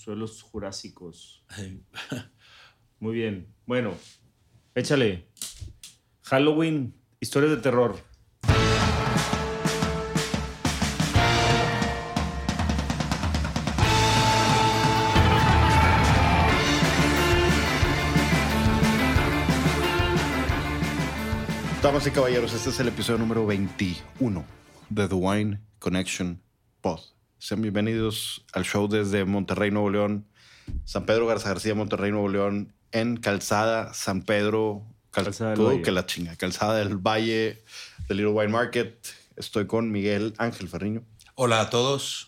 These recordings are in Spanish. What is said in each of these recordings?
Suelos jurásicos. Muy bien. Bueno, échale. Halloween, historias de terror. Damas y caballeros, este es el episodio número 21 de The Wine Connection Pod. Sean bienvenidos al show desde Monterrey, Nuevo León, San Pedro Garza García, Monterrey, Nuevo León, en Calzada, San Pedro, cal- Calzada del todo Valle. que la chinga, Calzada del Valle, del Little Wine Market. Estoy con Miguel Ángel Ferriño Hola a todos.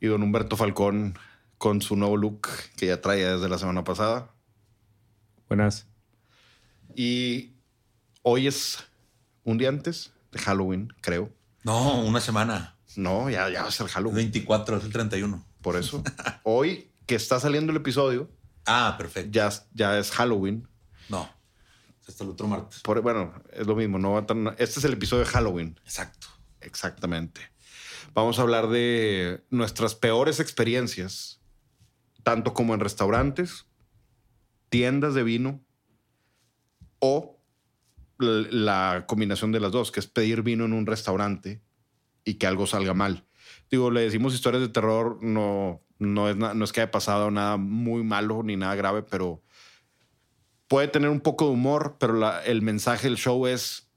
y don Humberto Falcón con su nuevo look que ya traía desde la semana pasada. Buenas. Y hoy es un día antes de Halloween, creo. No, una semana. No, ya, ya va a ser Halloween. 24, es el 31. Por eso, hoy que está saliendo el episodio, Ah, perfecto. ya, ya es Halloween. No. Hasta el otro martes. Por, bueno, es lo mismo. No va tan, este es el episodio de Halloween. Exacto. Exactamente. Vamos a hablar de nuestras peores experiencias, tanto como en restaurantes, tiendas de vino o la combinación de las dos, que es pedir vino en un restaurante y que algo salga mal. Digo, le decimos historias de terror, no, no, es, no es que haya pasado nada muy malo ni nada grave, pero puede tener un poco de humor, pero el mensaje del show es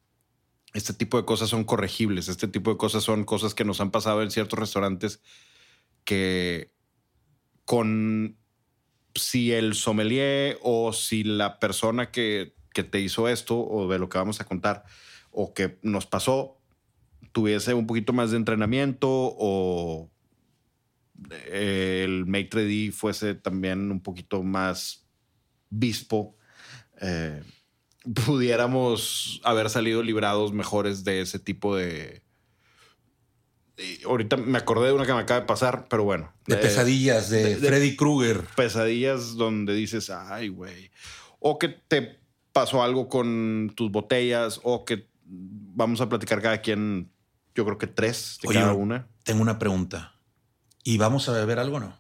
este tipo de cosas son corregibles, este tipo de cosas son cosas que nos han pasado en ciertos restaurantes que con si el sommelier o si la persona que, que te hizo esto o de lo que vamos a contar o que nos pasó tuviese un poquito más de entrenamiento o eh, el maitre d' fuese también un poquito más vispo, eh, pudiéramos haber salido librados mejores de ese tipo de... y ahorita me acordé de una que me acaba de pasar, pero bueno. De Eh, pesadillas, de, de- de- Freddy Krueger. pesadillas donde dices, ay, güey. O que te pasó algo con tus botellas, o que vamos a platicar cada quien, yo creo que tres de Oye, cada una. Tengo una pregunta. ¿Y vamos a beber algo o no?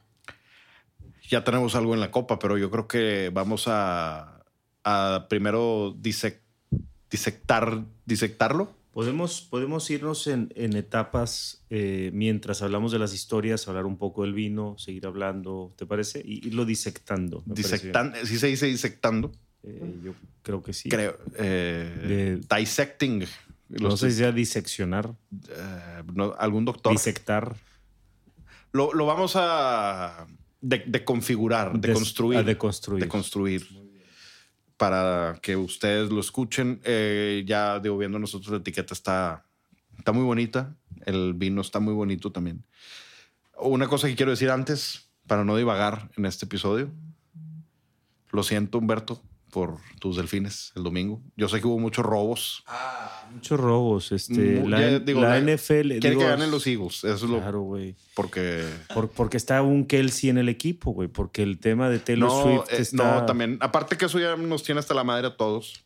Ya tenemos algo en la copa, pero yo creo que vamos a, a primero disec- disectar, disectarlo. Podemos, podemos irnos en, en etapas eh, mientras hablamos de las historias, hablar un poco del vino, seguir hablando, ¿te parece? Y irlo disectando. me parece bien. Disectan, sí se dice disectando, Eh, yo creo que sí. creo. eh, De- dissecting. No sé si sea diseccionar, eh, no, algún doctor. disectar. Lo, lo vamos a de, de configurar, de des- construir. a deconstruir. De construir. Para que ustedes lo escuchen. Eh, ya digo, viendo nosotros la etiqueta está, está muy bonita. El vino está muy bonito también. Una cosa que quiero decir antes, para no divagar en este episodio. Lo siento, Humberto, por tus delfines el domingo. Yo sé que hubo muchos robos. Muchos robos. Este, Mu- la, ya digo, la la- NFL. Quiere digo, que ganen los Eagles. Eso es lo Claro, güey. porque Por- porque está un Kelsey en el equipo, güey. Porque el tema de Taylor no, Swift eh, está. no, también. Aparte que eso ya nos tiene hasta la madre a todos.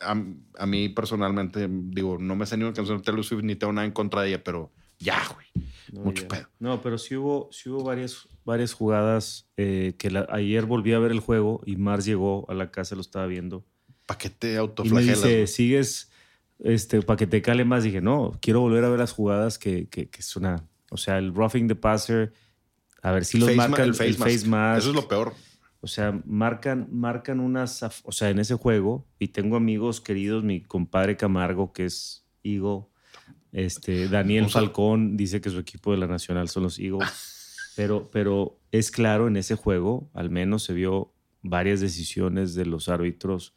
A, a mí personalmente, digo, no me sé ni una canción de Taylor Swift ni tengo nada en contra de ella, pero ya, güey. No, mucho ya. pedo. No, pero sí hubo, sí hubo varias, varias jugadas eh, que la- ayer volví a ver el juego y Mars llegó a la casa, lo estaba viendo. ¿Para qué te Y me autoflagelas? dice, sigues, este, para que te cale más. Dije, no, quiero volver a ver las jugadas que, que, que es una. O sea, el roughing the passer. A ver si los Face el face, mask. mask. Eso es lo peor. O sea, marcan, marcan unas, o sea, en ese juego, y tengo amigos queridos, mi compadre Camargo, que es Eagle, este, Daniel Falcón dice que su equipo de la Nacional son los Eagles, pero, pero es claro, en ese juego, al menos se vio varias decisiones de los árbitros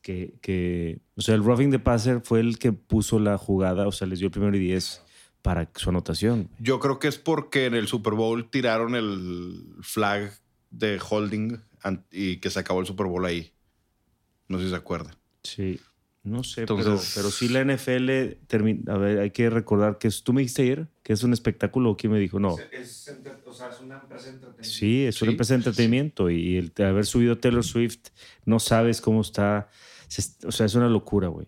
que, que o sea, el roughing the passer fue el que puso la jugada, o sea, les dio el primero y diez para su anotación. Yo creo que es porque en el Super Bowl tiraron el flag de holding y que se acabó el Super Bowl ahí. No sé si se acuerdan. Sí, no sé, Entonces- pero, pero sí la NFL termina. A ver, hay que recordar que es, tú me dijiste ayer que es un espectáculo. ¿Quién me dijo? No. Es, o sea, es una empresa de entretenimiento. Sí, es una Sí, empresa de entretenimiento y el haber subido Taylor Swift, no sabes cómo está. se- O sea, es una locura, güey.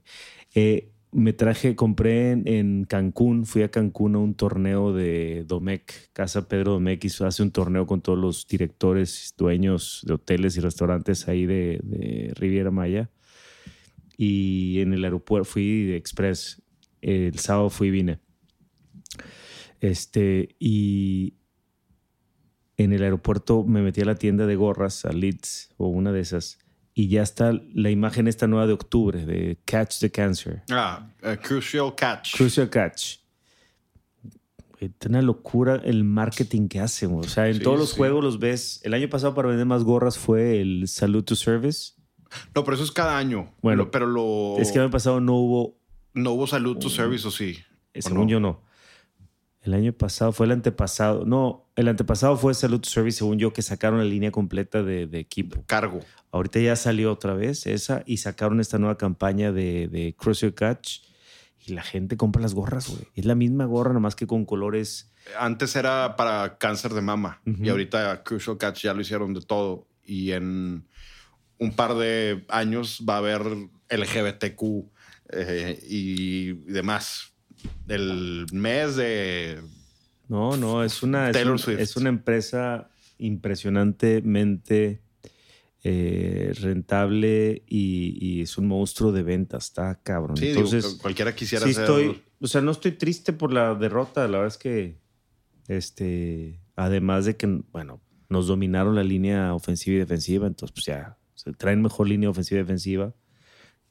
Eh, me traje, compré en, en Cancún, fui a Cancún a un torneo de Domec, Casa Pedro Domec, hizo, hace un torneo con todos los directores, dueños de hoteles y restaurantes ahí de, de Riviera Maya. Y en el aeropuerto fui de Express. El sábado fui y vine. Este, y en el aeropuerto me metí a la tienda de gorras, a Leeds o una de esas, y ya está la imagen esta nueva de octubre de Catch the Cancer. Ah, eh, Crucial Catch. Crucial Catch. Es una locura el marketing que hacen. O sea, en Sí, todos los sí. juegos los ves. El año pasado para vender más gorras fue el Salute to Service. No, pero eso es cada año. Bueno, pero lo. Es que el año pasado no hubo, no hubo salud to service, ¿o sí? ¿O según no? yo no. El año pasado fue el antepasado. No, el antepasado fue Salute to Service, según yo, que sacaron la línea completa de, de equipo. Cargo. Ahorita ya salió otra vez esa y sacaron esta nueva campaña de, de Crucial Catch. Y la gente compra las gorras, güey. Es la misma gorra, nomás que con colores. Antes era para cáncer de mama Ujú. y ahorita Crucial Catch ya lo hicieron de todo. Y en un par de años va a haber LGBTQ eh, y demás. El mes de. No, no, es una, es, Taylor un- Swift. es una empresa impresionantemente eh, rentable y, y es un monstruo de ventas. Está cabrón. Sí, digo, Entonces, cualquiera quisiera sí ser. estoy, o sea, no estoy triste por la derrota. La verdad es que, este, además de que, bueno, nos dominaron la línea ofensiva y defensiva, entonces, pues ya, traen mejor línea ofensiva y defensiva.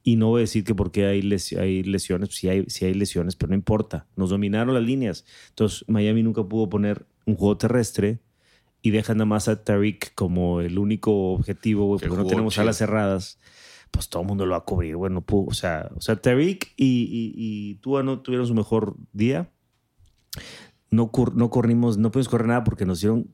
Y no voy a decir que porque hay, les- hay lesiones, pues sí hay, sí hay lesiones, pero no importa. Nos dominaron las líneas. Entonces, Miami nunca pudo poner un juego terrestre y dejan nada más a Tariq como el único objetivo, güey, porque no tenemos chido. alas cerradas. Pues todo el mundo lo va a cubrir, güey. No pudo. O sea, o sea Tariq y, y, y Tua no tuvieron su mejor día. No, cor- no corrimos, no pudimos correr nada porque nos dieron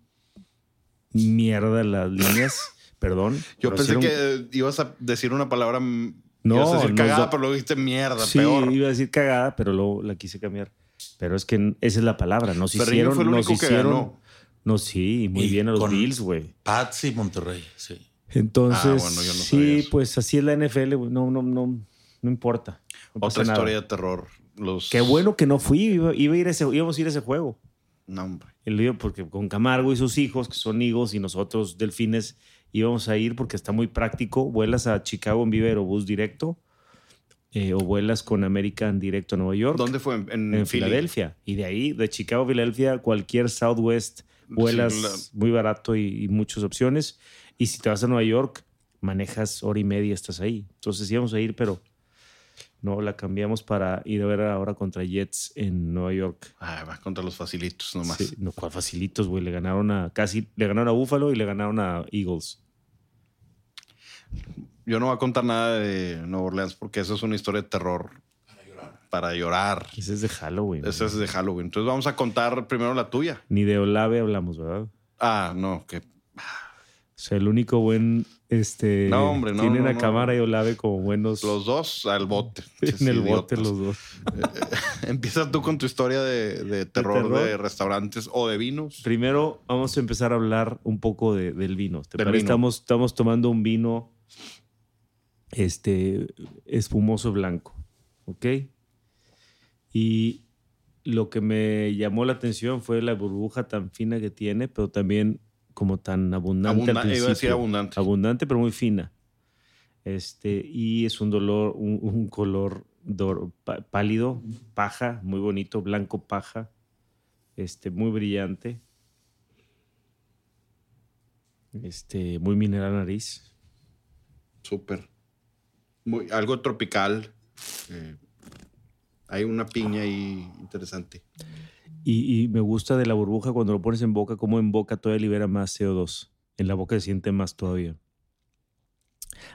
mierda las líneas. Perdón. Yo pero pensé que ibas a decir una palabra. mm, No, ibas a decir cagada, pero luego dijiste mierda, Sí, peor. iba a decir cagada, pero luego la quise cambiar. Pero es que esa es la palabra. Nos Ferreño hicieron. fue el nos único que hicieron. ganó. No, sí, muy Y bien a los con- Bills, güey. Pats y Monterrey, sí. Entonces, Ah, bueno, yo no sí, pues así es la NFL, güey. No, no, no, no importa. No Otra nada. historia de terror. Los... Qué bueno que no fui. Iba, iba a ir a ese, íbamos a ir a ese juego. No, hombre. El lío, porque con Camargo y sus hijos, que son higos, y nosotros, delfines, íbamos a ir porque está muy práctico. Vuelas a Chicago en Viva Aerobús directo, eh, o vuelas con American directo a Nueva York. ¿Dónde fue? En. Filadelfia. Y de ahí, de Chicago a Filadelfia, cualquier Southwest vuelas Sí, la- muy barato y, y muchas opciones. Y si te vas a Nueva York, manejas hora y media, estás ahí. Entonces íbamos a ir, pero no, la cambiamos para ir a ver ahora contra Jets en Nueva York. Ah, va contra los facilitos nomás. Sí, no, cuál facilitos, güey. Le ganaron a casi, le ganaron a Buffalo y le ganaron a Eagles. Yo no voy a contar nada de Nueva Orleans porque eso es una historia de terror. Para llorar. Ese es de Halloween. Esa güey. es de Halloween. Entonces vamos a contar primero la tuya. Ni de Olave hablamos, ¿verdad? O Ah, no, que sea, el único buen, este... No, hombre, no, Tienen no, a no. Cámara y Olave como buenos... los dos al bote. en el bote los dos. Empieza tú con tu historia de, de terror, de terror? restaurantes o de vinos. Primero vamos a empezar a hablar un poco de- del vino. ¿Te Del parece? vino. Estamos, estamos tomando un vino este, espumoso blanco. ¿Ok? Y lo que me llamó la atención fue la burbuja tan fina que tiene, pero también como tan abundante. al iba a decir abundante. Abundante, pero muy fina. Este, y es un dolor, un, un color dor- pálido, paja, muy bonito, blanco paja, este, muy brillante. Este, muy mineral nariz. Súper. Algo tropical. Eh, hay una piña ahí interesante. Y, me gusta de la burbuja cuando lo pones en boca, como en boca todavía libera más CO2. En la boca se siente más todavía.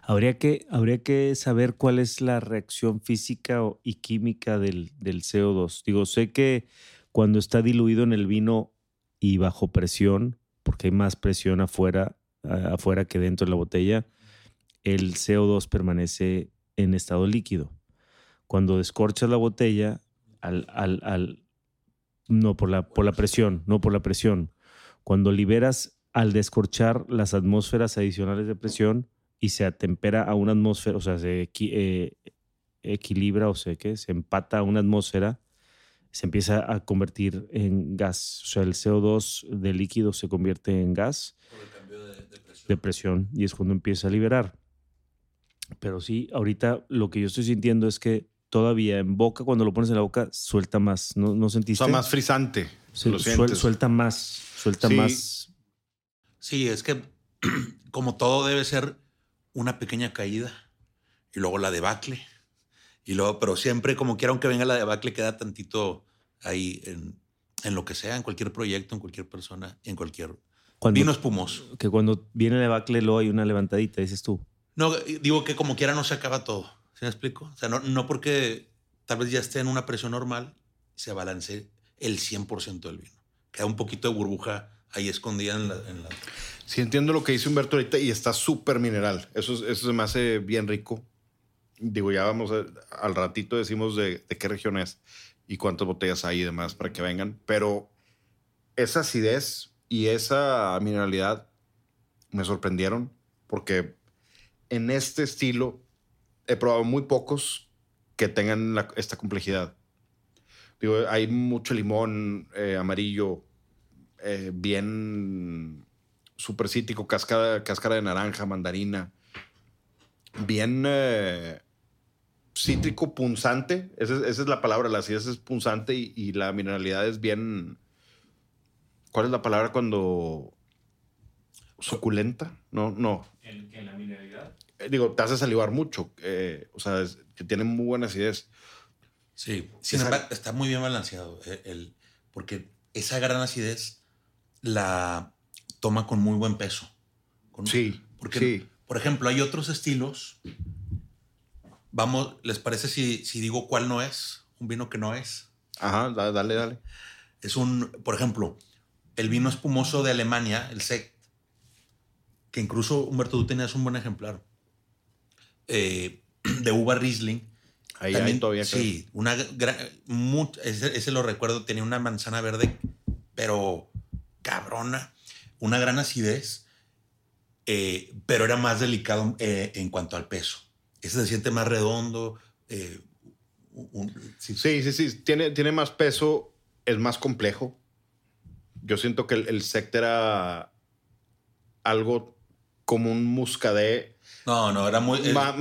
Habría que, habría que saber cuál es la reacción física y química del, del CO2. Digo, sé que cuando está diluido en el vino y bajo presión, porque hay más presión afuera, afuera que dentro de la botella, el CO2 permanece en estado líquido. Cuando descorchas la botella, al, al, al- no por la, por la presión, no por la presión. Cuando liberas al descorchar las atmósferas adicionales de presión y se atempera a una atmósfera, o sea, se, equi- eh, equilibra o sea que se empata a una atmósfera, se empieza a convertir en gas. O sea, el CO2 de líquido se convierte en gas de presión y es cuando empieza a liberar. Pero sí, ahorita lo que yo estoy sintiendo es que todavía en boca, cuando lo pones en la boca, suelta más. ¿No, no sentiste? O sea, más frisante. Sí, lo suel- suelta más, suelta Sí. más. Sí, es que como todo debe ser una pequeña caída y luego la debacle. Y luego, pero siempre, como quiera, aunque venga la debacle, queda tantito ahí en, en lo que sea, en cualquier proyecto, en cualquier persona, en cualquier Cuando, vino espumoso. Que cuando viene el debacle, luego hay una levantadita, dices tú. No, digo que como quiera no se acaba todo. ¿Sí me explico? O sea, no, no porque tal vez ya esté en una presión normal, se balancee el 100% del vino. Queda un poquito de burbuja ahí escondida en la... en la- Sí, entiendo lo que dice Humberto ahorita y está súper mineral. Eso, es- eso se me hace bien rico. Digo, ya vamos a- al ratito decimos de, de qué región es y cuántas botellas hay y demás para que vengan. Pero esa acidez y esa mineralidad me sorprendieron porque en este estilo he probado muy pocos que tengan esta complejidad. Digo, hay mucho limón eh, amarillo, eh, bien súper cítrico, cáscara, de naranja, mandarina. Bien eh, cítrico, punzante. Esa es, esa es la palabra, la acidez es punzante y la mineralidad es bien... ¿Cuál es la palabra cuando... suculenta? No, no. ¿En, la mineralidad? Digo, te hace salivar mucho. eh, o sea, es- que tiene muy buena acidez. Sí, sin embargo, está muy bien balanceado. eh, el- porque esa gran acidez la toma con muy buen peso. Con- Sí, Porque, sí. por ejemplo, hay otros estilos. Vamos, ¿les parece si, si digo cuál no es? Un vino que no es. Ajá, da- dale, dale. Es un, por ejemplo, el vino espumoso de Alemania, el Sekt, que incluso, Humberto, tú tenías un buen ejemplar, eh, de uva Riesling. Ahí También- hay todavía. creo. Sí, una gran, ese, ese lo recuerdo, tenía una manzana verde, pero cabrona, una gran acidez, eh, pero era más delicado eh, en cuanto al peso. Ese se siente más redondo. un- sí, Sí, sí, sí. Tiene, tiene más peso, es más complejo. Yo siento que el, el sect era algo como un muscadé No, no, era muy. más,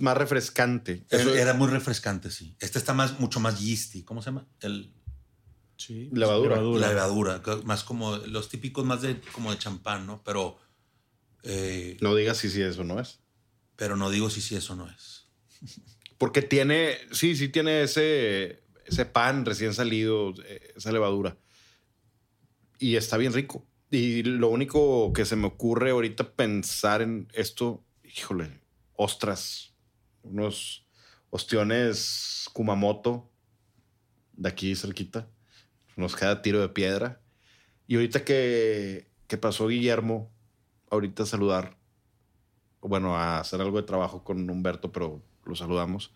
más, refrescante. era, Eso- era muy refrescante, sí. Este está más, mucho más yeasty. ¿Cómo se llama? El, Sí. Levadura. la levadura. Más como los típicos, más de como de champán, ¿no? Pero. eh, No digas si sí, eso no es. Pero no digo si sí eso no es. Porque tiene, sí, sí tiene ese, ese pan recién salido, eh, esa levadura. Y está bien rico. Y lo único que se me ocurre ahorita pensar en esto, híjole, ostras, unos ostiones Kumamoto de aquí cerquita. Nos queda tiro de piedra. Y ahorita que, que pasó Guillermo, ahorita a saludar, bueno, a hacer algo de trabajo con Humberto, pero lo saludamos.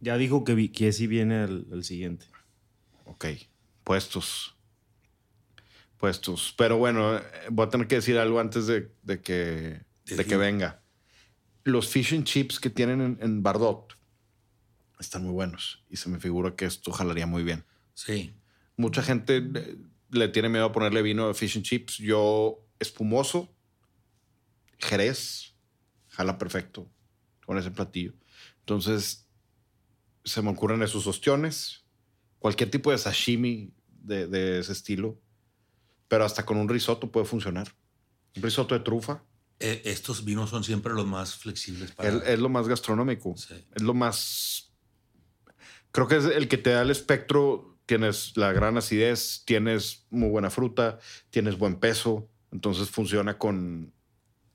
Ya dijo que, que sí viene el, el siguiente. Ok, puestos. Puestos. Pero bueno, eh, voy a tener que decir algo antes de, de que, de que venga. Los fish and chips que tienen en, en Bardot están muy buenos y se me figura que esto jalaría muy bien. Sí. Mucha gente le, le tiene miedo a ponerle vino de fish and chips. Yo, espumoso, Jerez, jala perfecto con ese platillo. Entonces, se me ocurren esos ostiones, cualquier tipo de sashimi de, de ese estilo, pero hasta con un risotto puede funcionar. Un risotto de trufa Eh, estos vinos son siempre los más flexibles para. es, es lo más gastronómico. Sí. Es lo más. Creo que es el que te da el espectro. Tienes la gran acidez, tienes muy buena fruta, tienes buen peso. Entonces funciona con.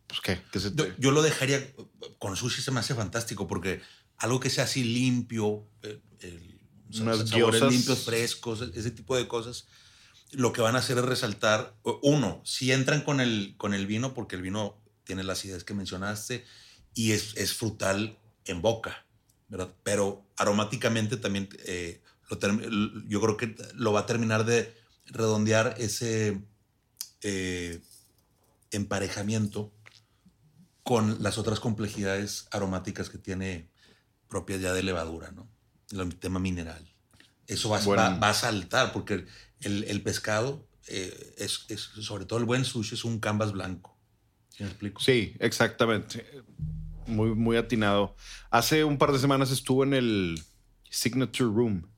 Pues qué. ¿Qué se Yo, te- yo lo dejaría con sushi, se me hace fantástico porque algo que sea así limpio, eh, el- Unas sabores limpios, frescos, ese tipo de cosas, lo que van a hacer es resaltar, uno, si entran con el, con el vino, porque el vino tiene la acidez que mencionaste y es, es frutal en boca, ¿verdad? Pero aromáticamente también eh, lo yo creo que lo va a terminar de redondear ese eh, emparejamiento con las otras complejidades aromáticas que tiene propias ya de levadura, ¿no? El tema mineral. Eso va, Bueno. va- va a saltar porque el, el pescado, eh, es, es- sobre todo el buen sushi, es un canvas blanco. ¿Sí me explico? Sí, exactamente. Muy, muy atinado. Hace un par de semanas estuvo en el Signature Room,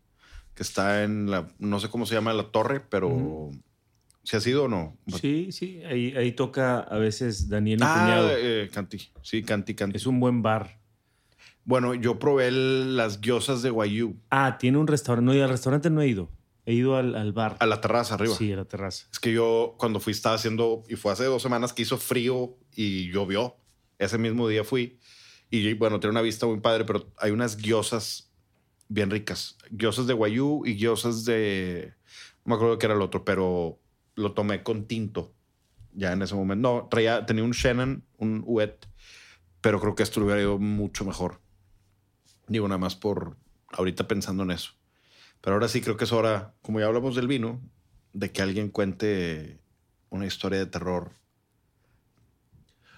que está en la, no sé cómo se llama la torre, pero ¿se ha sido o no? Sí, sí, ahí, ahí toca a veces Daniel mi Ah, eh, Canti. Sí, Canti, Canti. Es un buen bar. Bueno, yo probé el- las gyozas de Guayú Ah, tiene un restaurante. No, y al restaurante no he ido. He ido al, al bar. a la terraza arriba. Sí, a la terraza. Es que yo cuando fui estaba haciendo, y fue hace dos semanas que hizo frío y llovió. Ese mismo día fui. Y bueno, tiene una vista muy padre, pero hay unas gyozas bien ricas. Gyozas de guayú y gyozas de... No me acuerdo qué era el otro, pero lo tomé con tinto ya en ese momento. No, traía, tenía un Shannon, un Wet, pero creo que esto lo hubiera ido mucho mejor. Digo, nada más por ahorita pensando en eso. Pero ahora sí creo que es hora, como ya hablamos del vino, de que alguien cuente una historia de terror.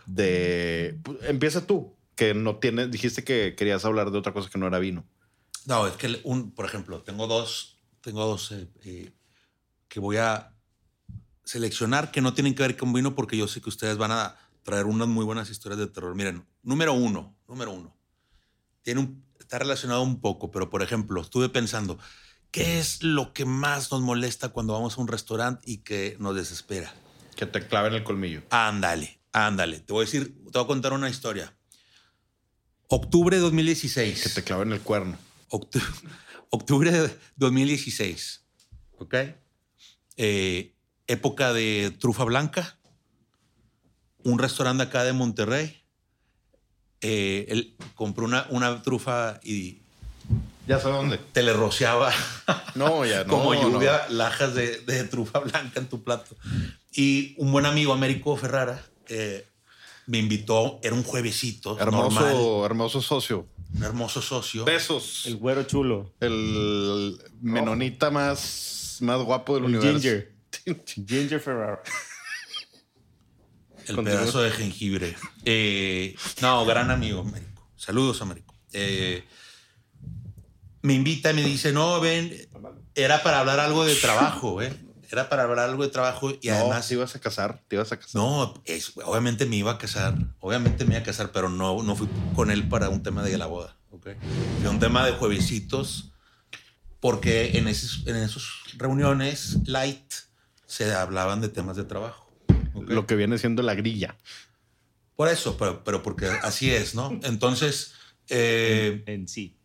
De. pues, Empieza tú, que no tienes. Dijiste que querías hablar de otra cosa que no era vino. No, es que, un, por ejemplo, tengo dos, tengo dos eh, eh, que voy a seleccionar que no tienen que ver con vino porque yo sé que ustedes van a traer unas muy buenas historias de terror. Miren, número uno, número uno. Tiene está relacionado un poco, pero por ejemplo, estuve pensando, ¿qué es lo que más nos molesta cuando vamos a un restaurante y que nos desespera? Que te claven el colmillo. Ándale, ándale. Te voy a decir, te voy a contar una historia. Octubre de 2016. Que te claven el cuerno. Octu- octubre de 2016. ¿Ok? Eh, época de trufa blanca. Un restaurante acá de Monterrey. Eh, él compró una, una trufa y Ya sé dónde. te le rociaba No, ya no. como no. lluvia lajas de, de trufa blanca en tu plato. Y un buen amigo, Américo Ferrara, eh, me invitó. Era un juevesito. Hermoso, normal, hermoso socio. un hermoso socio. Besos. El El, güero chulo. menonita más, más guapo del El universo. Ginger. Ginger Ferrara. El Continúa. pedazo de jengibre. Eh, no, gran amigo, Américo. Saludos, Américo. Eh, me invita y me dice, no, ven, era para hablar algo de trabajo, ¿eh? Era para hablar algo de trabajo y No, además... te ibas a casar, te ibas a casar. No, es- obviamente me iba a casar, obviamente me iba a casar, pero no, no fui con él para un tema de la boda, ¿ok? Fue un tema de juevesitos, porque en, esos, en esas reuniones light se hablaban de temas de trabajo. Lo que viene siendo la grilla. Por eso, pero, pero porque así es, ¿no? Entonces, eh, En sí.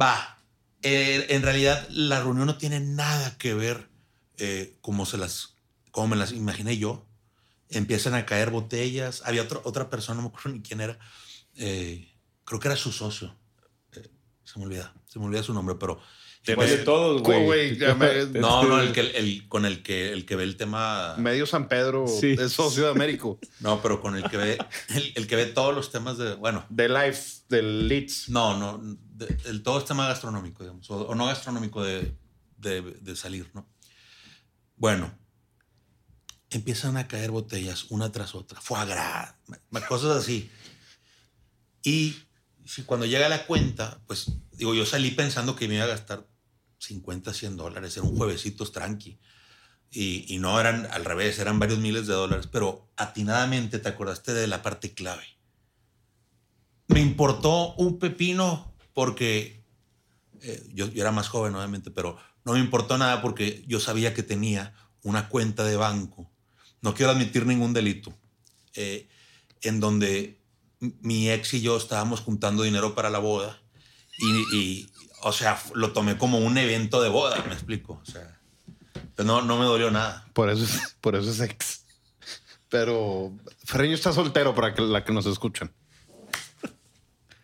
Va. Eh, en realidad, la reunión no tiene nada que ver eh, como, se las, como me las imaginé yo. Empiezan a caer botellas. Había otra otra persona, no me acuerdo ni quién era. eh, creo que era su socio. Se me olvida, se me olvida su nombre, pero. ¿Cuál de todos, güey? No, no, el que, el, con el que, el que ve el tema. Medio San Pedro Sí. es socio de Américo. No, pero con el que ve, el, el que ve todos los temas de. Bueno, de Life, del Leeds. No, no, de- el, todo es tema gastronómico, digamos, o, o no gastronómico de, de- de salir, ¿no? Bueno, empiezan a caer botellas una tras otra, foie gras, cosas así. Y si cuando llega la cuenta, pues digo, yo salí pensando que me iba a gastar 50, 100 dólares, era un juevesitos tranqui. Y, y no eran al revés, eran varios miles de dólares, pero atinadamente te acordaste de la parte clave me importó un pepino porque eh, yo, yo era más joven, obviamente, pero no me importó nada porque yo sabía que tenía una cuenta de banco. No quiero admitir ningún delito. eh, en donde mi ex y yo estábamos juntando dinero para la boda y, y, o sea, lo tomé como un evento de boda, me explico. O sea, no, no me dolió nada. Por eso es, por eso es ex. Pero Ferreño está soltero para que, la que nos escuchan.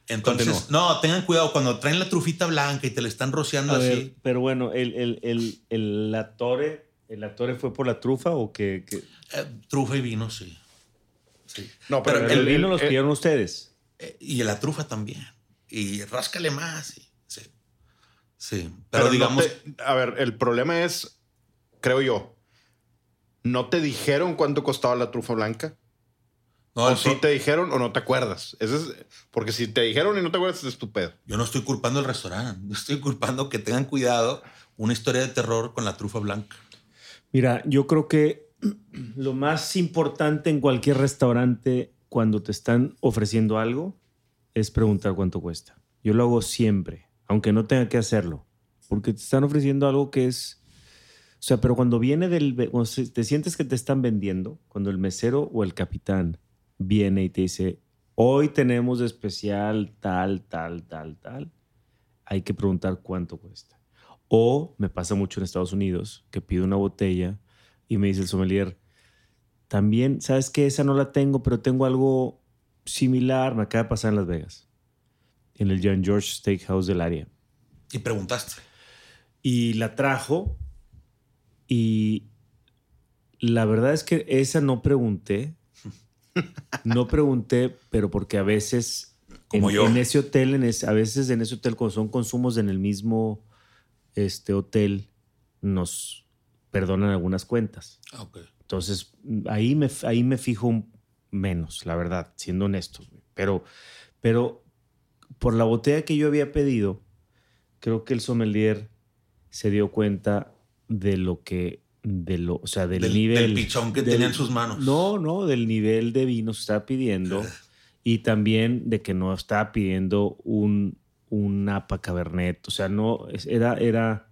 Entonces, Continúa. no, tengan cuidado cuando traen la trufita blanca y te la están rociando A así. ver, pero bueno, el, el, el, el, la torre, ¿el fue por la trufa o qué? qué? Eh, trufa y vino, sí. Sí. No, Pero Pero el- el, vino los pidieron ustedes. Eh, y la trufa también. Y ráscale más. Sí. Sí. Sí. Pero, no digamos, te- a ver, el problema es, creo yo, ¿no te dijeron cuánto costaba la trufa blanca? No, o si pro- te dijeron o no te acuerdas. Ese es, porque si te dijeron y no te acuerdas, es tu pedo. Yo no estoy culpando al restaurante. Yo estoy culpando que tengan cuidado una historia de terror con la trufa blanca. Mira, yo creo que lo más importante en cualquier restaurante cuando te están ofreciendo algo es preguntar cuánto cuesta. Yo lo hago siempre, aunque no tenga que hacerlo, porque te están ofreciendo algo que es... O sea, pero cuando viene del... Cuando te sientes que te están vendiendo, cuando el mesero o el capitán viene y te dice, hoy tenemos de especial tal, tal, tal, tal, hay que preguntar cuánto cuesta. O me pasa mucho en Estados Unidos que pido una botella y me dice el sommelier, también, ¿sabes qué? Esa no la tengo, pero tengo algo similar. Me acaba de pasar en Las Vegas, en el John George Steakhouse del área. Y preguntaste. Y la trajo y la verdad es que esa no pregunté. No pregunté, pero porque a veces Como en, yo. en ese hotel, en ese- a veces en ese hotel, cuando son consumos en el mismo este, hotel, nos perdonan algunas cuentas. Ah, ok. Entonces, ahí me, ahí me fijo menos, la verdad, siendo honestos. güey. Pero, pero por la botella que yo había pedido, creo que el sommelier se dio cuenta de lo que, de lo, o sea, del, Del- nivel. del pichón que tenía en sus manos. No, no, del nivel de vino que estaba pidiendo y también de que no estaba pidiendo un, un APA Cabernet. O sea, no, era, era,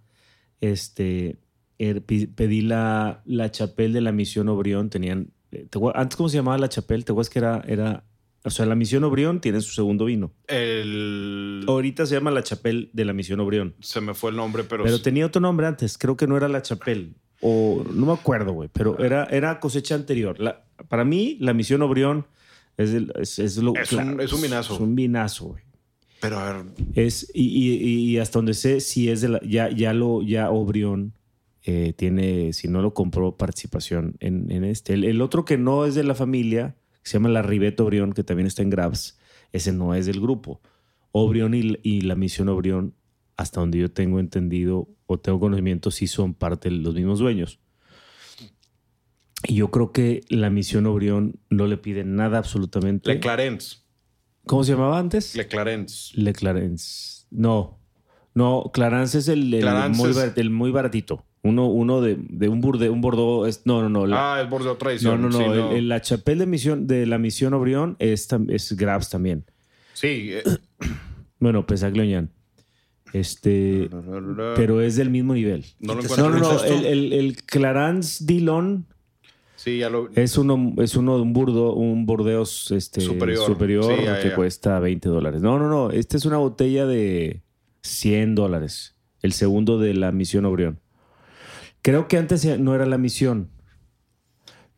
este, er- pedí la, la chapel de la Misión Obrión. Tenían, eh, ¿te acuer- antes, ¿cómo se llamaba la chapel? ¿Te acuerdas que era, era, o sea, la Misión Obrión tiene su segundo vino. El... Ahorita se llama la chapel de la Misión Obrión. Se me fue el nombre, pero... Pero tenía otro nombre antes, creo que no era la Chapel. O no me acuerdo, güey, pero era, era cosecha anterior. La- para mí, la misión Obrión es, el- es, es lo Es un- es un vinazo. Es un vinazo, güey. Pero a ver, Es, y, y- y hasta donde sé, si es de la, ya, ya lo, ya Obrión eh, tiene, si no lo compró, participación en, en este. El, el otro que no es de la familia, que se llama la Ribet Obrión, que también está en Grabs, ese no es del grupo. Obrión y, y la misión Obrión, hasta donde yo tengo entendido o tengo conocimiento, sí son parte de los mismos dueños. Y yo creo que la misión Obrión no le pide nada absolutamente. Le Clarence. ¿Cómo se llamaba antes? Le Clarence. Le Clarence. No. No, Clarence es el, el Clarence muy, es- bar- el muy baratito. Uno, uno de, de un burde, un bordeaux. Es, no, no, no. la- Ah, es Bordeaux no, Tradición. no, no. Sí, el- el- la chapelle de, misión, de la misión Obrión es, es Grabs también. Sí, eh, Bueno, Pesagloñan. Este. Pero es del mismo nivel. No lo ¿Y te encuentro. No, no, no. El, el, el Clarence Dillon Sí, ya lo. es uno, es uno de un burdo, un bordeos este, Superior. superior, Sí, ya, que ya. cuesta 20 dólares. No, no, no. Esta es una botella de 100 dólares. El segundo de la misión Obrión. Creo que antes no era la misión.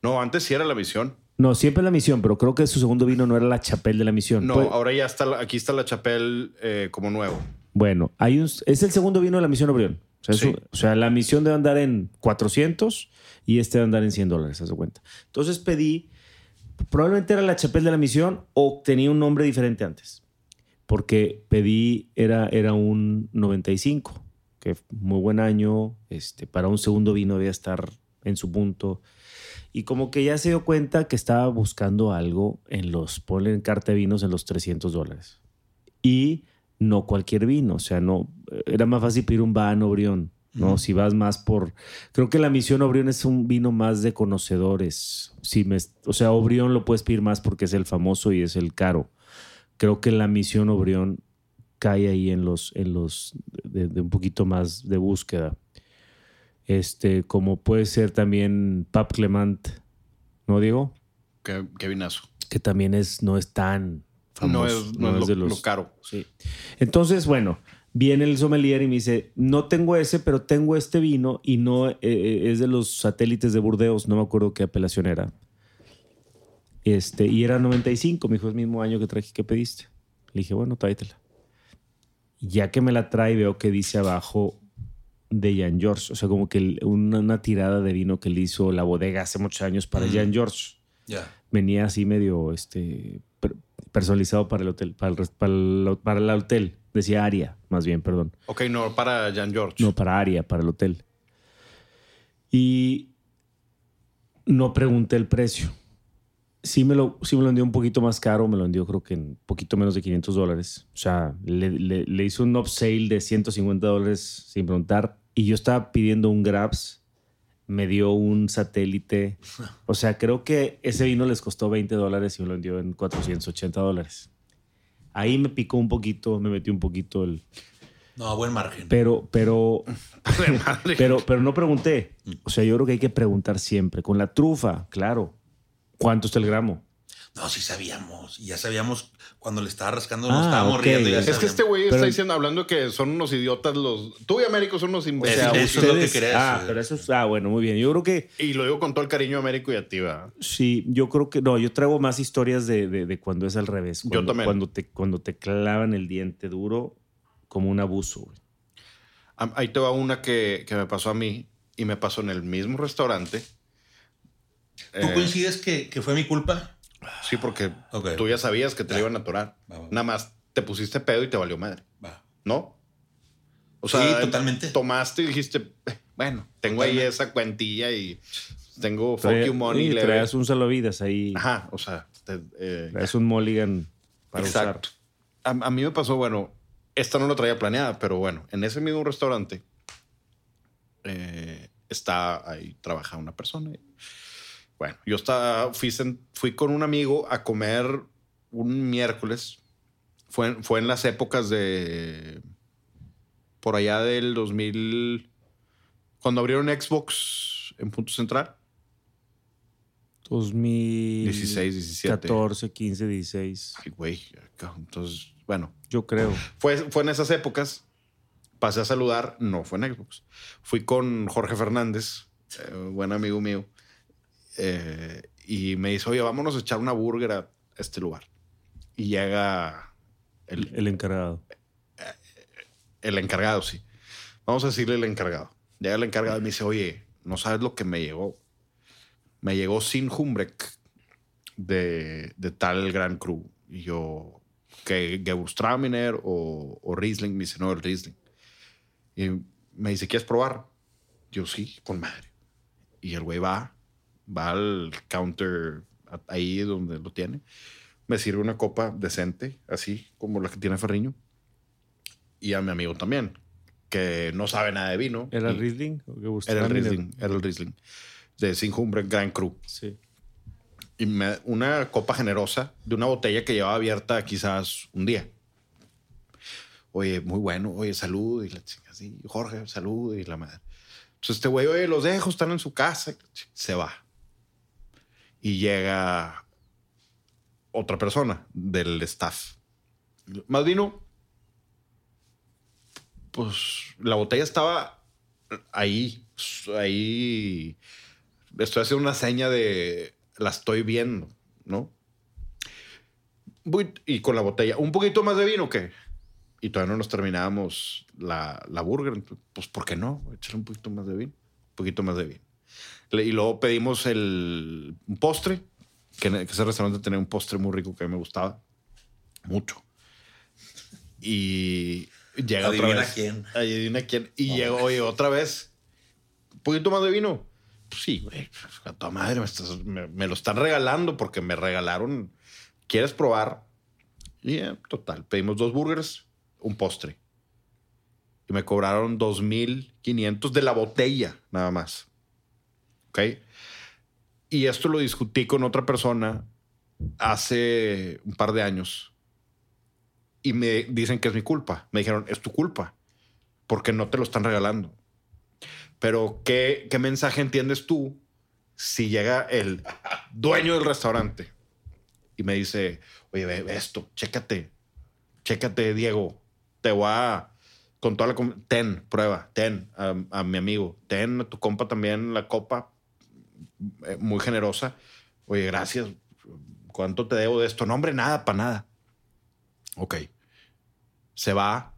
No, antes sí era la misión. No, siempre la misión, pero creo que su segundo vino no era la chapel de la misión. No, Pues- ahora ya está. Aquí está la Chapelle eh, como nuevo. Bueno, hay un, es el segundo vino de la misión Obrión. O sea, es Sí. un- o sea, la misión debe andar en 400 y este debe andar en 100 dólares, de cuenta. Entonces pedí, probablemente era la chapel de la misión o tenía un nombre diferente antes. Porque pedí, era, era un 95, que muy buen año, este, para un segundo vino debía estar en su punto. Y como que ya se dio cuenta que estaba buscando algo en los, ponle en carta de vinos en los 300 dólares. Y no cualquier vino, o sea, no, era más fácil pedir un Van Obrión, ¿no? Si vas más por, creo que la misión Obrión es un vino más de conocedores. Si me, o sea, Obrión lo puedes pedir más porque es el famoso y es el caro. Creo que la misión Obrión cae ahí en los, en los, de, de un poquito más de búsqueda. Este, como puede ser también Pap Clement, ¿no, Diego? Qué, qué vinazo. Que también es, no es tan famoso. no es, no es lo, lo caro. Sí. Entonces, bueno, viene el sommelier y me dice, no tengo ese, pero tengo este vino y no eh, eh, es de los satélites de Burdeos, no me acuerdo qué apelación era. Este, y era 95, me dijo, es el mismo año que traje que pediste. Le dije, bueno, tráetela. Ya que me la trae, veo que dice abajo de Jan George, o sea, como que una, una tirada de vino que le hizo la bodega hace muchos años para Mm. Jan George Ya. venía así medio este, per- personalizado para el hotel, para el, para el, para el hotel. Decía Aria, más bien, perdón. Ok, no, para Jan George. No, para Aria, para el hotel. Y no pregunté el precio. Sí me, lo, sí me lo vendió un poquito más caro, me lo vendió creo que en un poquito menos de 500 dólares. O sea, le, le, le hizo un upsale de 150 dólares sin preguntar y yo estaba pidiendo un Grabs, me dio un satélite. O sea, creo que ese vino les costó 20 dólares y me lo vendió en 480 dólares. Ahí me picó un poquito, me metió un poquito el... No, buen margen. Pero, pero, pero, pero no pregunté. O sea, yo creo que hay que preguntar siempre. Con la trufa, claro. ¿Cuánto está el gramo? No, sí sabíamos. Y ya sabíamos cuando le estaba rascando, Ah, nos estábamos riendo. ya Es que este güey está diciendo, hablando que son unos idiotas los... Tú y Américo son unos O imbéciles. sea, eso es lo que ah, decir. pero eso es, ah, bueno, muy bien. Yo creo que Y lo digo con todo el cariño a Américo y a ti, ¿verdad? sí, yo creo que no, yo traigo más historias de, de- de cuando es al revés. Yo también. Cuando te, cuando te clavan el diente duro como un abuso. güey. Ahí te va una que, que me pasó a mí y me pasó en el mismo restaurante. ¿Tú Eh, coincides que, que fue mi culpa? Sí, porque Ok. tú ya sabías que te la iban a atorar. Va, va. Nada más te pusiste pedo y te valió madre, Va. ¿no? O Sí, totalmente. Tomaste y dijiste, "Eh, bueno, tengo ahí Totalmente. esa cuentilla y tengo fuck Trae- you money. y leve". traes un salvavidas ahí. Ajá, o sea, te- eh, Traes un mulligan para Exacto. A, a mí me pasó, bueno, esta no lo traía planeada, pero bueno, en ese mismo restaurante eh, está ahí, trabaja una persona. Bueno, yo estaba, fui, con un amigo a comer un miércoles. Fue, en- fue en las épocas de. Por allá del 2000. Cuando abrieron Xbox en Punto Central. usar. 16, 17. 14, 15, 16. Ay, güey. Entonces, bueno, Yo creo. Fue, fue en esas épocas. Pasé a saludar. No fue en Xbox. Fui con Jorge Fernández, eh, buen amigo mío. Eh, y me dice, oye, vámonos a echar una burger a este lugar. Y llega El, encargado. el encargado, sí. Vamos a decirle el encargado. Llega el encargado y me dice, oye, no sabes lo que me llegó. Me llegó sin Humbrek de, de tal Gran Cru. Y yo, que Gewürztraminer o, o Riesling. Me dice, no, el Riesling. Y me dice, ¿quieres probar? Yo, sí, con madre. Y el güey va, va al counter ahí donde lo tiene. Me sirve una copa decente, así como la que tiene Ferriño. Y a mi amigo también, que no sabe nada de vino. ¿Era Y- Riesling? ¿O Era el? Riesling, era el Riesling. De Sinjumbre Grand Cru. Sí. Y me- una copa generosa de una botella que llevaba abierta quizás un día. Oye, muy bueno. Oye, salud. Y la chica así. Jorge, salud. Y la madre. Entonces este güey, oye, los dejo, están en su casa. Se va. Y llega otra persona del staff. Más vino. Pues la botella estaba ahí. Ahí. Estoy haciendo una seña de la estoy viendo, ¿no? Y con la botella, un poquito más de vino que. Y todavía no nos terminábamos la, la burger. Pues, ¿por qué no? Echar un poquito más de vino. Un poquito más de vino. Y luego pedimos el un postre, que, en- ese restaurante tenía un postre muy rico que a mí me gustaba mucho. Y llega otra vez. quién. Adivina quién. Y llegó, oye, otra vez. Un poquito más de vino. Pues sí, güey. A tu madre me, estás- me- me lo están regalando porque me regalaron. ¿Quieres probar? Y eh, total, pedimos dos burgers, un postre. Y me cobraron 2.500 de la botella, nada más. ¿Ok? Y esto lo discutí con otra persona hace un par de años. Y me dicen que es mi culpa. Me dijeron, es tu culpa. Porque no te lo están regalando. Pero, ¿qué, mensaje entiendes tú si llega el dueño del restaurante y me dice, oye, ve, esto, chécate, chécate, Diego, te voy a, con toda la, ten, prueba, ten a, a mi amigo, ten a tu compa también la copa, muy generosa. Oye, gracias, ¿cuánto te debo de esto? No, hombre, nada, para nada. Ok. Se va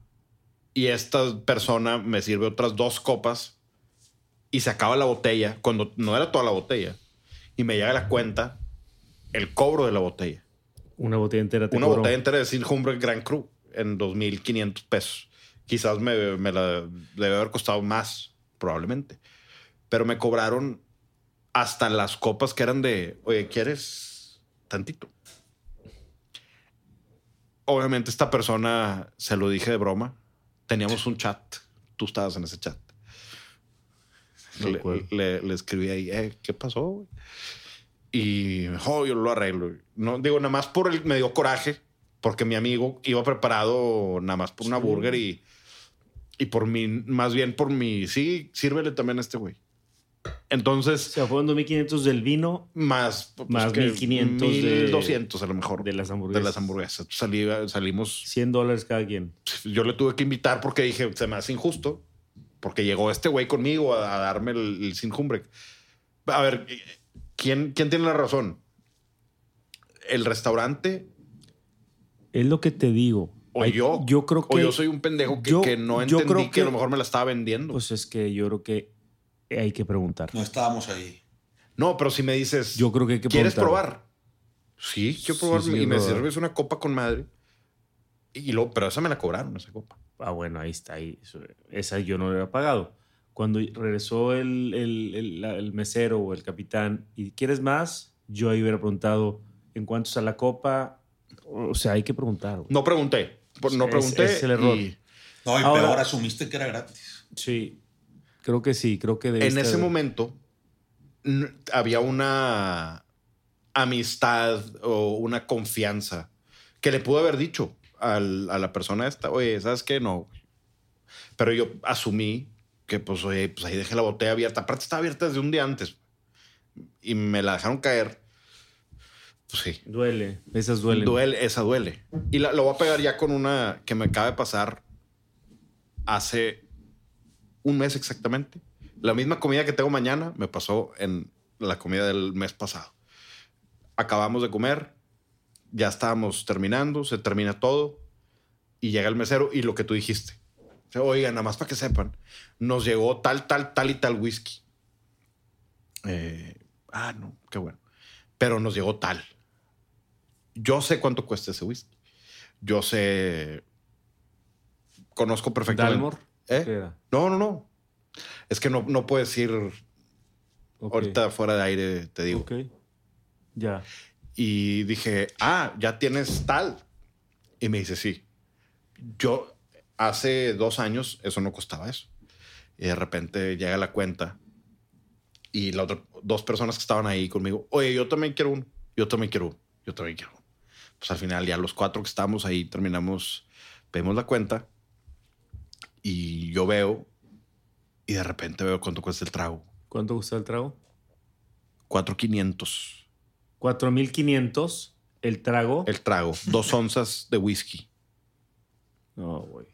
y esta persona me sirve otras dos copas y se acaba la botella cuando no era toda la botella y me llega la cuenta el cobro de la botella. Una botella entera te Una cobró. botella entera de Silhumbre Grand Cru en 2.500 pesos. Quizás me, me la debe haber costado más, probablemente. Pero me cobraron hasta las copas que eran de, oye, ¿quieres tantito. Obviamente esta persona se lo dije de broma. Teníamos un chat. Tú estabas en ese chat. Le, acuerdo. le- le escribí ahí, eh, ¿qué pasó? Y "Oh, yo lo arreglo. No, digo, nada más por el, me dio coraje porque mi amigo iba preparado nada más por una Sí. burger y, y por mi, más bien por mi, sí, sírvele también a este güey. Entonces, sea, fueron 2.500 del vino más, pues, Más que 1500 de- 1200 a lo mejor de las hamburguesas. de las hamburguesas. Salí- salimos, 100 dólares cada quien. yo le tuve que invitar porque dije, se me hace injusto, porque llegó este güey conmigo a, a darme el, el sin cumbre. A ver, ¿quién, ¿quién tiene la razón? ¿El restaurante Es lo que te digo. o yo? Yo creo que. O yo soy un pendejo que, yo- que no yo entendí creo que, a lo que- mejor me la estaba vendiendo. Pues es que yo creo que hay que preguntar. No estábamos ahí. no, pero si me dices, Yo creo que hay que ¿quieres probar? Sí, quiero Sí, probar. sí, y me probar. sirves una copa con madre. Y luego, pero esa me la cobraron, esa copa. Ah, bueno, ahí está. Ahí. Esa yo no le había pagado. Cuando regresó el, el- el- la- el mesero o el capitán y ¿quieres más? Yo ahí hubiera preguntado ¿en cuánto está la copa? O sea, hay que preguntar. güey. No pregunté. No Es- pregunté. es el error. y- No, y Ahora- peor, asumiste que era gratis. Sí, creo que sí. Creo que en ese haber- momento había una amistad o una confianza que le pudo haber dicho al- a la persona esta, oye, ¿sabes qué? No. Pero yo asumí que, pues, oye, pues ahí dejé la botella abierta. Aparte estaba abierta desde un día antes. Y me la dejaron caer. Pues sí. Duele. Esas duelen. Duele, esa duele. Y la- lo voy a pegar ya con una que me acaba de pasar hace un mes exactamente. La misma comida que tengo mañana me pasó en la comida del mes pasado. Acabamos de comer, ya estábamos terminando, se termina todo y llega el mesero y lo que tú dijiste. Oigan, nada más para que sepan, nos llegó tal, tal, tal y tal whisky. Eh, ah, no, qué bueno. Pero nos llegó tal. Yo sé cuánto cuesta ese whisky. Yo sé. Conozco perfectamente. Dalmor. ¿Eh? ¿Qué era? No, no, no. Es que no, no puedes ir Ok. ahorita fuera de aire, te digo. Ok. Ya. Y dije, ah, ya tienes tal. Y me dice, sí. Yo hace dos años eso no costaba eso. Y de repente llega la cuenta y las dos personas que estaban ahí conmigo, oye, yo también quiero uno, yo también quiero uno, yo también quiero uno. Pues al final ya los cuatro que estábamos ahí terminamos, pedimos la cuenta y yo veo y de repente veo cuánto cuesta el trago. ¿Cuánto gusta el trago? 4,500 4.500 el trago. el trago, dos onzas de whisky. No, güey.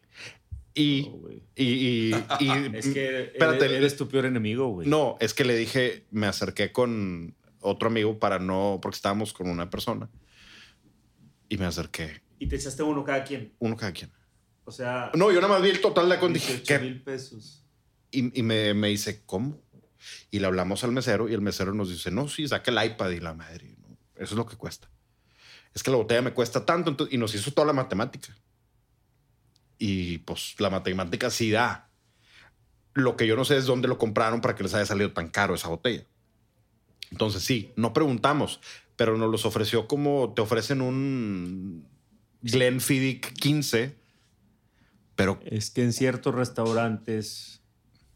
Y, y, y- y- Es que espérate, eres, eres tu peor enemigo, güey. no, es que le dije, me acerqué con otro amigo para no, porque estábamos con una persona y me acerqué, Y te echaste uno cada quien. uno cada quien. O sea, No, yo nada más vi el total de la cuenta y dije, 18 ¿qué? mil pesos. Y, y me, me dice, ¿cómo? Y le hablamos al mesero y el mesero nos dice, no, sí, saca el iPad y la madre. ¿no? Eso es lo que cuesta. Es que la botella me cuesta tanto entonces- y nos hizo toda la matemática. Y pues la matemática sí da. Lo que yo no sé es dónde lo compraron para que les haya salido tan caro esa botella. Entonces sí, no preguntamos, pero nos los ofreció como te ofrecen un Glenfiddich 15, pero Es que en ciertos restaurantes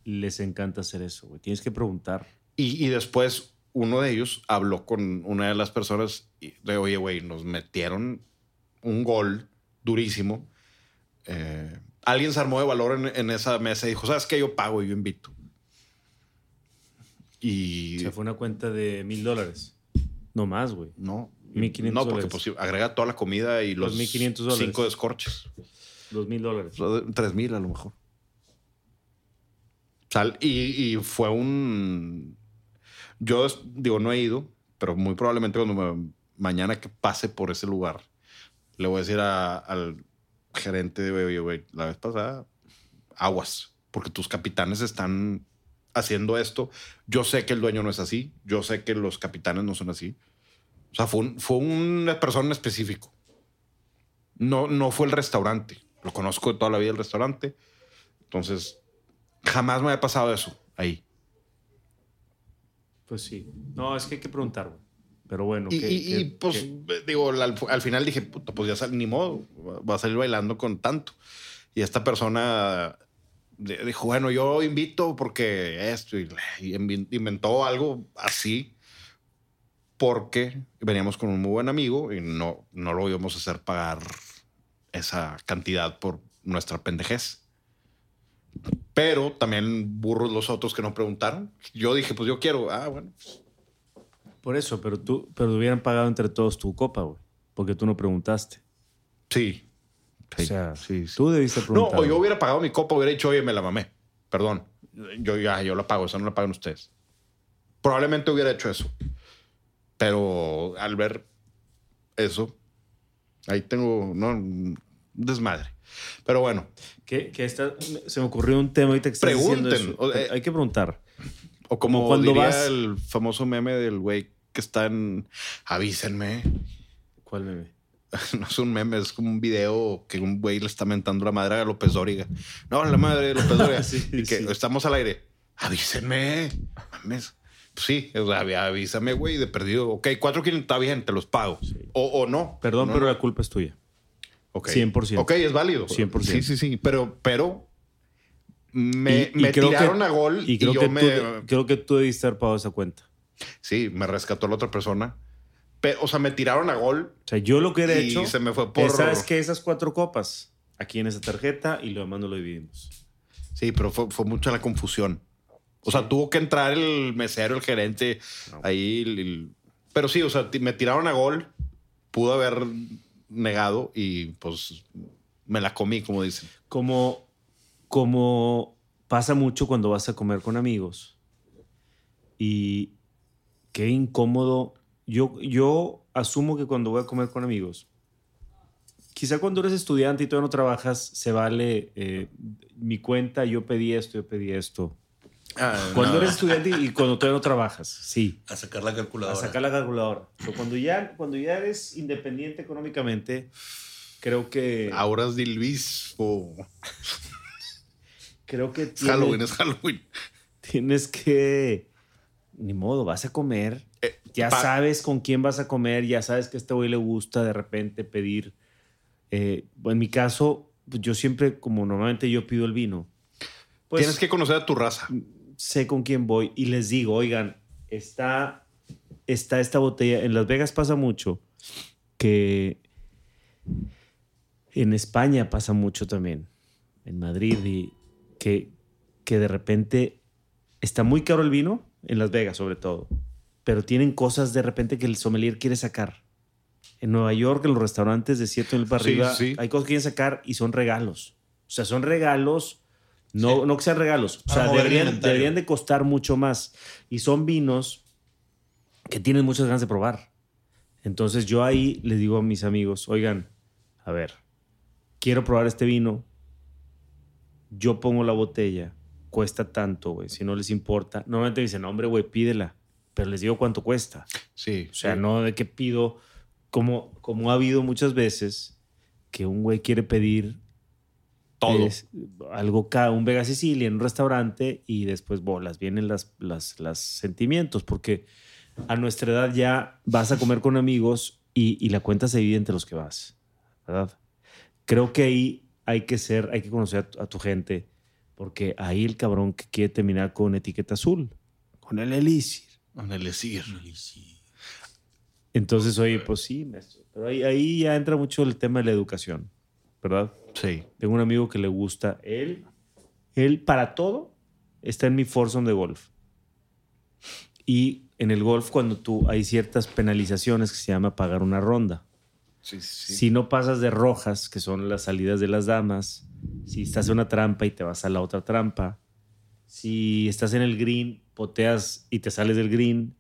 les encanta hacer eso, güey. Tienes que preguntar. Y, y después uno de ellos habló con una de las personas y de, oye, güey, nos metieron un gol durísimo. Eh, alguien se armó de valor en, en esa mesa y dijo, ¿sabes qué? Yo pago y yo invito. Y Se fue una cuenta de mil dólares. No más, güey. no, 1.500 no, porque pues, agrega toda la comida y los, Los 1.500 dólares. cinco descorches. Dos mil dólares. Tres mil a lo mejor. Sal, y, y fue un. Yo digo, no he ido, pero muy probablemente cuando me- mañana que pase por ese lugar, le voy a decir al gerente de la vez pasada, aguas, porque tus capitanes están haciendo esto. Yo sé que el dueño no es así, yo sé que los capitanes no son así. O sea, fue, fue una persona en específico. No, no fue el restaurante. Lo conozco de toda la vida el restaurante. Entonces, jamás me había pasado eso ahí. Pues sí. No, es que hay que preguntar. Pero bueno. Y, ¿qué- y- y, qué- pues, qué- digo, al, al final dije, puta, pues ya sal, ni modo, va a salir bailando con tanto. Y esta persona dijo, bueno, yo invito porque esto, y, y inventó algo así porque veníamos con un muy buen amigo y no, no lo íbamos a hacer pagar esa cantidad por nuestra pendejez. Pero también burros los otros que no preguntaron. Yo dije, pues yo quiero. Ah, bueno. Por eso, pero tú, pero hubieran pagado entre todos tu copa, güey. Porque tú no preguntaste. Sí. o sea, sí, sí. tú debiste No, preguntar. o yo hubiera pagado mi copa, hubiera dicho, oye, me la mamé. Perdón. Yo ya, yo la pago, esa no la pagan ustedes. Probablemente hubiera hecho eso. Pero al ver eso, ahí tengo, no, desmadre. Pero bueno, Que, que esta- se me ocurrió un tema estás diciendo Pregunten. O- eh, Hay que preguntar. o como, Como cuando diría vas- el famoso meme del güey que está en, avísenme. ¿Cuál meme? No es un meme, es como un video que un güey le está mentando la madre a López Dóriga. No, la madre de López Dóriga. Sí, y que sí. estamos al aire. Avísenme. Mames. Pues sí, o sea, avísame, güey, de perdido. Ok, cuatro kilos está bien, te los pago. O, o no. Perdón, No, pero no. la culpa es tuya. Ok. 100%. Ok, es válido. 100%. Sí, sí, sí. Pero, pero me, Y- y me tiraron que- a gol Y y, creo, yo que, me... tú, creo que tú debiste haber pagado esa cuenta. Sí, me rescató la otra persona. Pero, o sea, me tiraron a gol O sea, yo lo que y hecho. se me fue por... es, ¿Sabes qué? Esas cuatro copas. Aquí en esa tarjeta y lo demás no lo dividimos. Sí, pero fue, fue mucha la confusión. O sea, tuvo que entrar el mesero, el gerente, No. ahí. el- el- Pero sí, o sea, me tiraron a gol, pudo haber negado y pues me la comí, como dicen. Como, como pasa mucho cuando vas a comer con amigos. Y qué incómodo. Yo, yo asumo que cuando voy a comer con amigos, quizá cuando eres estudiante y todavía no trabajas, se vale eh, mi cuenta, yo pedí esto, yo pedí esto. Cuando no. eres estudiante y cuando todavía no trabajas, sí. A sacar la A calculadora. sacar la calculadora. Pero cuando ya, cuando ya eres independiente económicamente, creo que... Auras de Luis o Creo que es tiene- Halloween, es Halloween. tienes que... Ni modo, vas a comer. Eh, Ya sabes con quién vas a comer, ya sabes que a este güey le gusta de repente pedir. eh, en mi caso, pues, yo siempre, como normalmente yo pido el vino, pues Tienes que conocer a tu raza. Sé con quién voy y les digo, oigan, está, está esta botella. En Las Vegas pasa mucho que en España pasa mucho también, en Madrid, y que, que de repente está muy caro el vino, en Las Vegas sobre todo, pero tienen cosas de repente que el sommelier quiere sacar. En Nueva York, en los restaurantes de 7 mil para Sí, arriba, sí. hay cosas que quieren sacar y son regalos. O sea, son regalos, no, Sí. no que sean regalos. O sea, deberían, deberían de costar mucho más. Y son vinos que tienen muchas ganas de probar. Entonces yo ahí les digo a mis amigos, oigan, a ver, quiero probar este vino, yo pongo la botella, cuesta tanto, güey, si no les importa. Normalmente me dicen, "No, hombre, güey, pídela, pero les digo cuánto cuesta. Sí. O sea, sí. no de que pido, como, como ha habido muchas veces, que un güey quiere pedir Todo. es algo, un Vega Sicilia en un restaurante y después bolas, vienen las, las, las sentimientos, porque a nuestra edad ya vas a comer con amigos y, y la cuenta se divide entre los que vas, ¿verdad? Creo que ahí hay que ser, hay que conocer a tu, a tu gente, porque ahí el cabrón que quiere terminar con etiqueta azul, con el elixir. Con el Elixir. Entonces, oye, pues sí, maestro. Pero ahí, ahí ya entra mucho el tema de la educación, ¿verdad? Sí. Tengo un amigo que le gusta. Él, él para todo está en mi foursome de golf. Y en el golf, cuando tú hay ciertas penalizaciones que se llama pagar una ronda. Sí, sí. Si no pasas de rojas, que son las salidas de las damas, si estás en una trampa y te vas a la otra trampa, si estás en el green, poteas y te sales del green,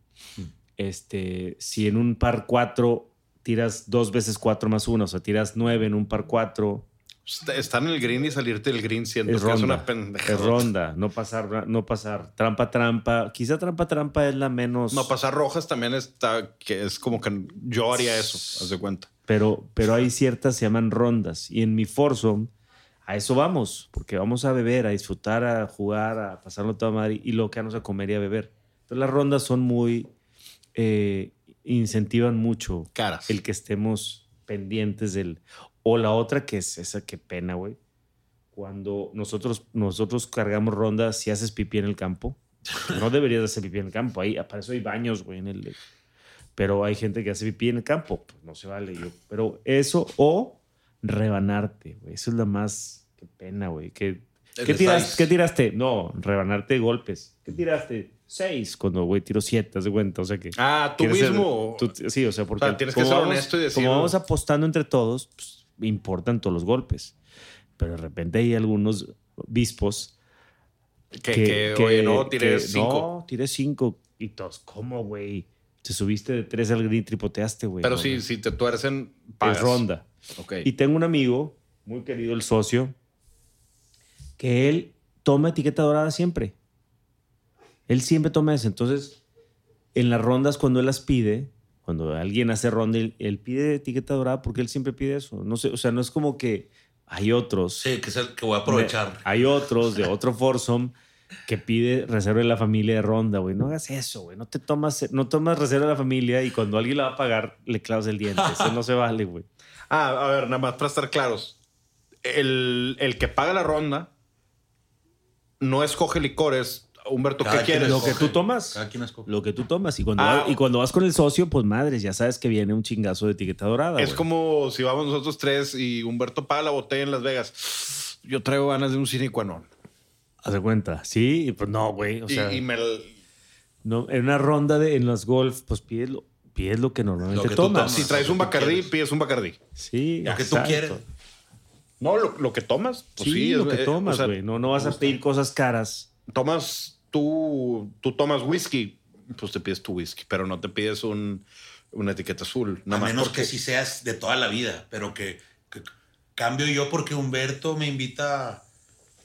este, si en un par 4 tiras dos veces 4 más 1, o sea, tiras 9 en un par 4, Está- Estar en el green y salirte del green siento es que es ronda. una pendejada. Es ronda, no pasar, no pasar. Trampa, trampa. Quizá trampa, trampa es la menos. No, pasar rojas también está, que es como que yo haría eso, haz de cuenta. pero, pero hay ciertas se llaman rondas. Y en mi foursome, a eso vamos, porque vamos a beber, a disfrutar, a jugar, a pasarlo toda madre y lo que vamos a comer y a beber. Entonces las rondas son muy eh, incentivan mucho Caras. el que estemos pendientes del... O la otra que es esa, qué pena, güey. Cuando nosotros, nosotros cargamos rondas, si haces pipí en el campo, no deberías hacer pipí en el campo. Ahí, para eso hay baños, güey, en el... Pero hay gente que hace pipí en el campo, pues no se vale. Yo, pero eso o rebanarte, güey. Eso es la más... Qué pena, güey. ¿Qué, ¿qué, tiras-. ¿Qué tiraste? No, rebanarte golpes. ¿Qué tiraste? Seis. Cuando, güey, tiro siete, de cuenta. O sea que... Ah, tú quieres ser- mismo. tú- sí, o sea, porque O sea, tienes que ser honesto y decir- Como vamos apostando entre todos, pues, importan todos los golpes. Pero de repente hay algunos bispos que, que, oye, no, tiré que, cinco. No, tiré cinco. Y todos, ¿cómo, güey? Te subiste de tres al y tripoteaste, güey. Pero No, si, si te tuercen, Es pagas. ronda. Ok. Y tengo un amigo, muy querido, el socio, que él toma etiqueta dorada siempre. Él siempre toma eso. Entonces, en las rondas, cuando él las pide, cuando alguien hace ronda, él, él pide etiqueta dorada porque él siempre pide eso. No sé, o sea, no es como que hay otros. Sí, que es el que voy a aprovechar. Hay otros de otro foursome que pide reserva de la familia de ronda, güey. No hagas eso, güey. No te tomas, no tomas reserva de la familia y cuando alguien la va a pagar, le clavas el diente. Eso no se vale, güey. Ah, a ver, nada más para estar claros. El, el que paga la ronda no escoge licores. Humberto, Cada ¿qué quieres? Lo que tú tomas. Cada quien escoge. Lo que tú tomas. Y cuando, Ah. vas, y cuando vas con el socio, pues madres, ya sabes que viene un chingazo de etiqueta dorada. Es como si vamos nosotros tres y Humberto paga la botella en Las Vegas. Yo traigo ganas de un cine cuanón. Haz de cuenta. Sí, y pues no, güey. O sea, y, me... no, en una ronda de, en los golf, pues pides lo, pides lo que normalmente Lo que tomas. tomas. Si traes un Bacardí, quieres. pides un Bacardí. Sí, Lo que tú quieres. No, lo, lo que tomas. Pues sí, sí, lo es- que eh, tomas, o sea, güey. no, no vas a pedir cosas caras. tomas tú, tú tomas whisky, pues te pides tu whisky, pero no te pides un, una etiqueta azul. Nada a más menos porque- que sí seas de toda la vida, pero que, que cambio yo porque Humberto me invita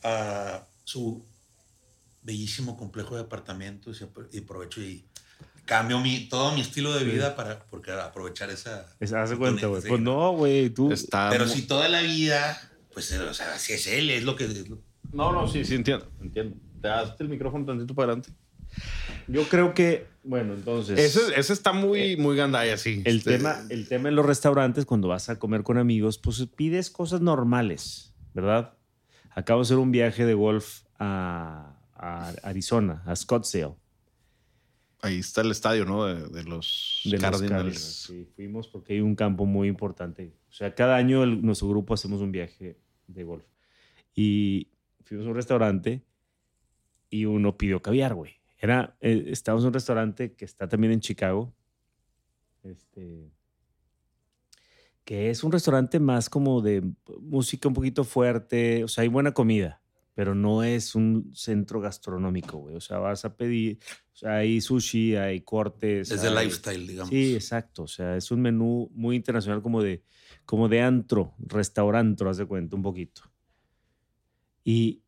a su bellísimo complejo de apartamentos y apro- y aprovecho y cambio mi, todo mi estilo de vida para porque aprovechar esa. Es- haz de cuenta, güey. sí, Pues no, güey. Tú. Está Pero si toda la vida, pues, o sea, si es él, es lo que. es lo- No, no, sí, sí, entiendo. Entiendo. Te das el micrófono tantito para adelante. Yo creo que, bueno, entonces. Ese, ese está muy, muy gandaya, sí. El Este, tema, el tema en los restaurantes, cuando vas a comer con amigos, pues pides cosas normales, ¿verdad? Acabo de hacer un viaje de golf a, a Arizona, a Scottsdale, Ahí está el estadio, ¿no? De, de los de Cardinals. Sí, fuimos porque hay un campo muy importante. O sea, cada año el- nuestro grupo hacemos un viaje de golf. Y fuimos a un restaurante y uno pidió caviar, güey. Era, eh, estábamos en un restaurante que está también en Chicago. Este, que es un restaurante más como de música un poquito fuerte. O sea, hay buena comida, pero no es un centro gastronómico, güey. O sea, vas a pedir, o sea, hay sushi, hay cortes. Es de lifestyle, digamos. Sí, exacto. O sea, es un menú muy internacional como de, como de antro, restaurante, haz de cuenta, un poquito. Y,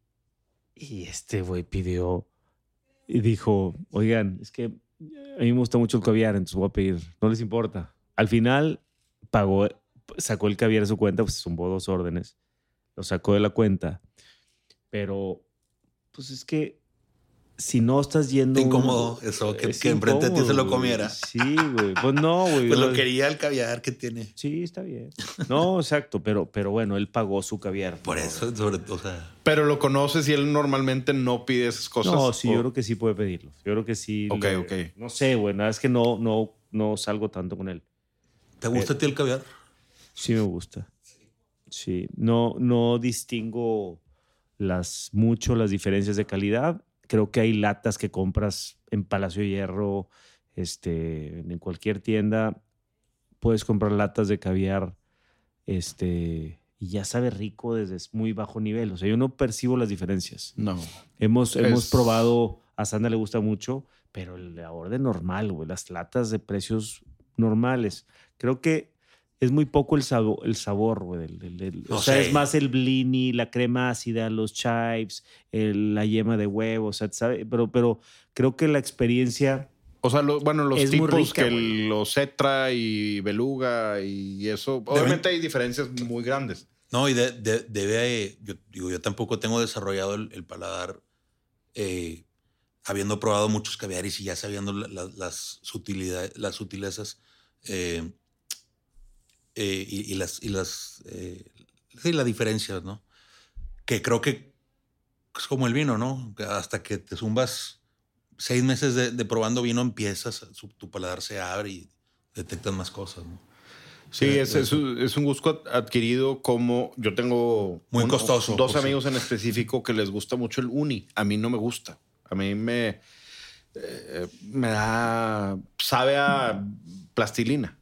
y este güey pidió y dijo, oigan, es que a mí me gusta mucho el caviar, entonces voy a pedir, no les importa. Al final pagó, sacó el caviar de su cuenta, pues zumbó dos órdenes, lo sacó de la cuenta, pero pues es que si no estás yendo... Está incómodo eso, que- es que enfrente de ti se lo comiera. güey. Sí, güey. Pues no, güey. Pues lo quería el caviar que tiene. Sí, está bien. No, exacto, pero, pero bueno, él pagó su caviar. Por eso, sobre todo, o sea. Pero lo conoces y él normalmente no pide esas cosas. No, sí, ¿O- yo creo que sí puede pedirlo. Yo creo que sí. Ok, le- ok. No sé, güey. Nada es que no, no, no salgo tanto con él. ¿Te gusta a ti el caviar? Sí me gusta. Sí. No, no distingo las, mucho las diferencias de calidad. Creo que hay latas que compras en Palacio de Hierro, este, en cualquier tienda. Puedes comprar latas de caviar, este, y ya sabe rico desde muy bajo nivel. O sea, yo no percibo las diferencias. No. Hemos, hemos probado, a Sandra le gusta mucho, pero la orden normal, güey, las latas de precios normales. Creo que es muy poco el sabor, el sabor güey. del- del- del- o No sea, sé. es más el blini, la crema ácida, los chives, el- la yema de huevo, o sea, ¿sabe? Pero, pero creo que la experiencia... O sea, lo- bueno, los tipos rica, que güey. los cetra y beluga y eso. Obviamente hay diferencias muy grandes. No, y de- de- debe, yo digo, yo tampoco tengo desarrollado el, el paladar eh, habiendo probado muchos caviares y ya sabiendo la- la- las, sutilidades, las sutilezas eh, eh, y, y las, y las, eh, sí, las diferencias, ¿no? Que creo que es como el vino, ¿no? Hasta que te zumbas seis meses de, de probando vino, empiezas, su- tu paladar se abre y detectas más cosas, ¿no? Sí, Sí, es, es, un- es un gusto ad- adquirido como yo tengo Muy un- costoso, dos por amigos en específico que les gusta mucho el uni. A mí no me gusta. A mí me eh, me da sabe a plastilina.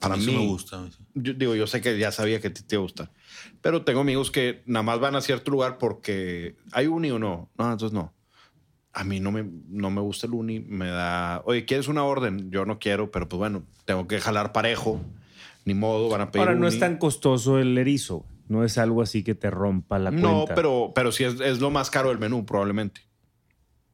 Para a mí me gusta. Yo, digo, yo sé que ya sabía que a ti te gusta, pero tengo amigos que nada más van a cierto lugar porque hay uni o no. No, entonces no. A mí no me, no me gusta el uni, me da, oye, ¿quieres una orden? Yo no quiero, pero pues bueno, tengo que jalar parejo, ni modo, van a pedir Ahora, no es tan costoso el erizo. No es algo así que te rompa la No, cuenta. pero, pero sí es, es lo más caro del menú, probablemente.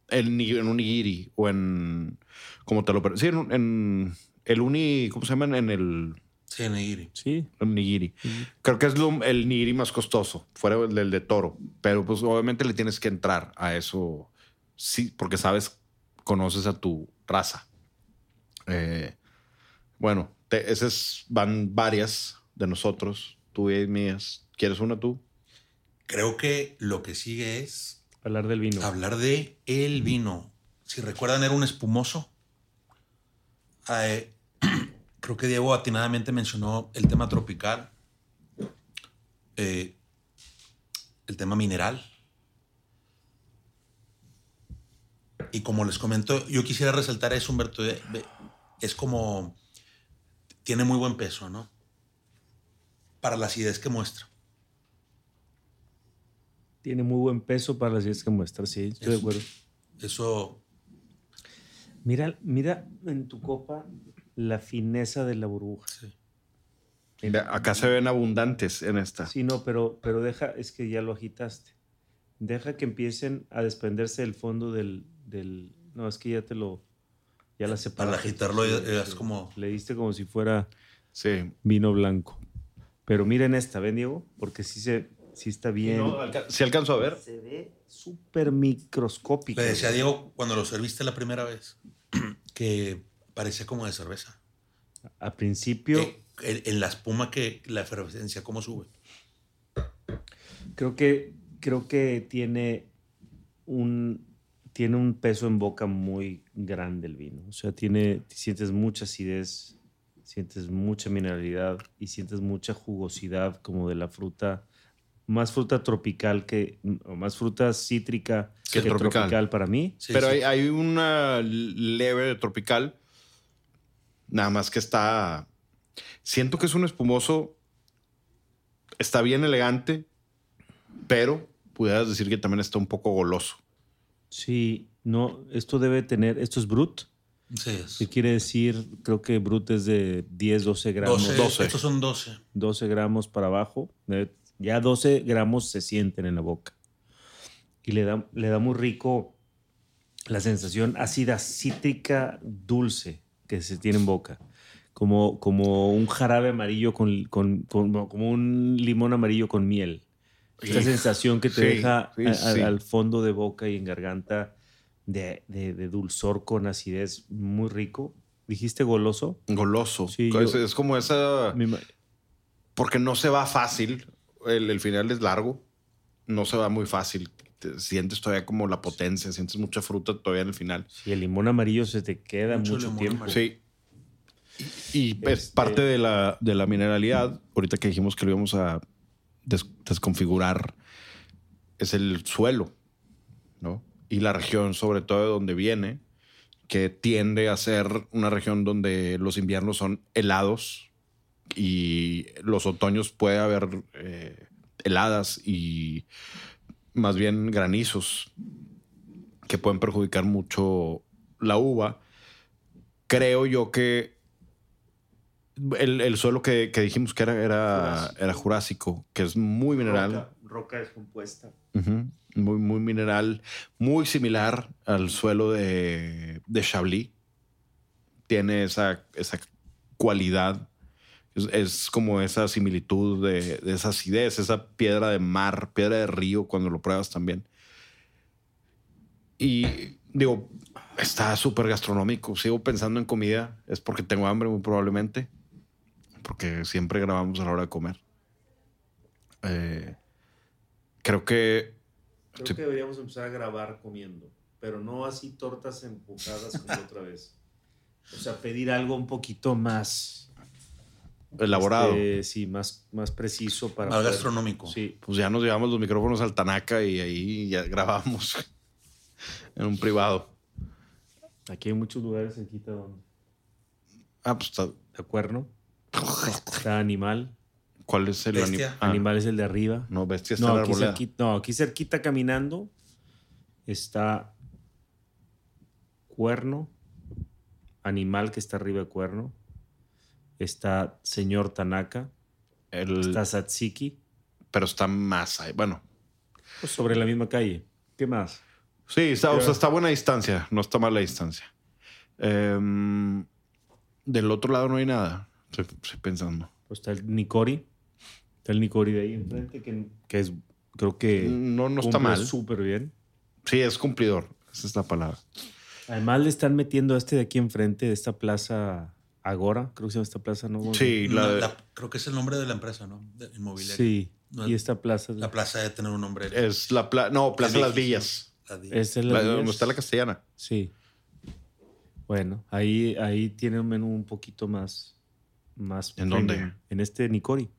El, ni- en un nigiri o en, como te lo... Sí, en, en el uni, ¿cómo se llama? En el... Sí, nigiri. Sí. El nigiri. Creo que es lo- el nigiri más costoso, fuera del de toro. Pero pues obviamente le tienes que entrar a eso, sí, porque sabes, conoces a tu raza. Eh, bueno, te- esas van varias de nosotros, tú y mías. ¿Quieres una tú? Creo que lo que sigue es Hablar del vino. hablar de el vino. Si recuerdan, era un espumoso. Eh, creo que Diego atinadamente mencionó el tema tropical, eh, el tema mineral. Y como les comento, yo quisiera resaltar eso, Humberto. Es como. Tiene muy buen peso, ¿no? Para la acidez que muestra. Tiene muy buen peso para las ideas que muestra. Sí, estoy de acuerdo. Eso Mira, mira en tu copa la fineza de la burbuja. sí. Acá se ven abundantes en esta. Sí, no, pero, pero deja, es que ya lo agitaste. Deja que empiecen a desprenderse del fondo del, del- no, es que ya te lo, ya la separaste. agitarlo ya- es como- Le diste como si fuera Sí. vino blanco. Pero miren esta, ¿ven, Diego? Porque sí, se, sí está bien. Si alcanzo a ver. Se ve súper microscópico. Le decía a Diego cuando lo serviste la primera vez que parecía como de cerveza. A principio, Eh, en, en la espuma que la efervescencia, cómo sube. creo que, creo que tiene un, tiene un peso en boca muy grande el vino. O sea, tiene, sientes mucha acidez, sientes mucha mineralidad y sientes mucha jugosidad como de la fruta, más fruta tropical que, o más fruta cítrica Que que, tropical. tropical. para mí. Sí, Pero sí. Hay, hay una leve tropical. Nada más que está. Siento que es un espumoso. Está bien elegante, pero pudieras decir que también está un poco goloso. Sí, no, esto debe tener, esto es Brut, Sí, es. que quiere decir, creo que Brut es de 10, 12 gramos. 12, 12. Estos son 12. 12 gramos para abajo. Ya 12 gramos se sienten en la boca. Y le da, le da muy rico la sensación ácida, cítrica, dulce que se tiene en boca. Como, como un jarabe amarillo con, con- con- como un limón amarillo con miel. Esta Sí. sensación que te Sí, deja sí, a- a- al fondo de boca y en garganta de, de- de dulzor con acidez muy rico. ¿Dijiste goloso? Goloso. Sí, es, yo- es como esa. Porque no se va fácil. El, el final es largo. No se va muy fácil. Te sientes todavía como la potencia, sientes mucha fruta todavía en el final. Si el limón amarillo se te queda Mucho tiempo. amarillo. Sí. Y es Este- parte de la, de la mineralidad. Ahorita que dijimos que lo íbamos a des- desconfigurar, es el suelo, ¿no? Y la región, sobre todo de donde viene, que tiende a ser una región donde los inviernos son helados y los otoños puede haber eh, heladas y más bien granizos que pueden perjudicar mucho la uva. Creo yo que el, el suelo que, que dijimos que era, era, Jurásico. era jurásico, que es muy mineral. Roca, roca descompuesta. Muy, muy mineral, muy similar al suelo de, de Chablis. Tiene esa, esa cualidad. Es, es como esa similitud de, de esa acidez, esa piedra de mar, piedra de río, cuando lo pruebas también. Y digo, está súper gastronómico. Sigo pensando en comida. Es porque tengo hambre, muy probablemente. Porque siempre grabamos a la hora de comer. Eh, creo que. Creo que deberíamos empezar a grabar comiendo, pero no así tortas empujadas como otra vez. O sea, pedir algo un poquito más Elaborado. este, sí, más, más preciso para. Más poder- gastronómico. Sí. Pues ya nos llevamos los micrófonos al Tanaka y ahí ya grabamos en un privado. Aquí hay muchos lugares cerquita donde. Ah, pues está- Está cuerno. Está animal. ¿cuál es el Bestia. anim- ah, Animal es el de arriba. No, bestia está No en la aquí, cerquita, no, aquí cerquita caminando está cuerno, animal que está arriba de cuerno, está señor Tanaka, El- está Satsiki, pero está más ahí. Bueno, pues sobre la misma calle. ¿Qué más? sí, está, o Pero- sea, está a buena distancia. No está mala distancia. Em, del otro lado no hay nada. Estoy, estoy pensando. Pues está el Nikori, está el Nikori de ahí enfrente, que, que es, creo que No, no está mal. súper bien. Sí, es cumplidor. Esa es la palabra. Además le están metiendo a este de aquí enfrente, de esta plaza Agora, creo que se llama esta plaza, ¿no? Sí, No, la de- la- creo que es el nombre de la empresa, ¿no? De inmobiliaria. Sí, No, y esta plaza. La plaza debe tener un nombre. es la plaza. No, Plaza de las Villas. La es Villas. donde está la castellana. Sí. Bueno, ahí, ahí tiene un menú un poquito más. más ¿En dónde? En este Nicori.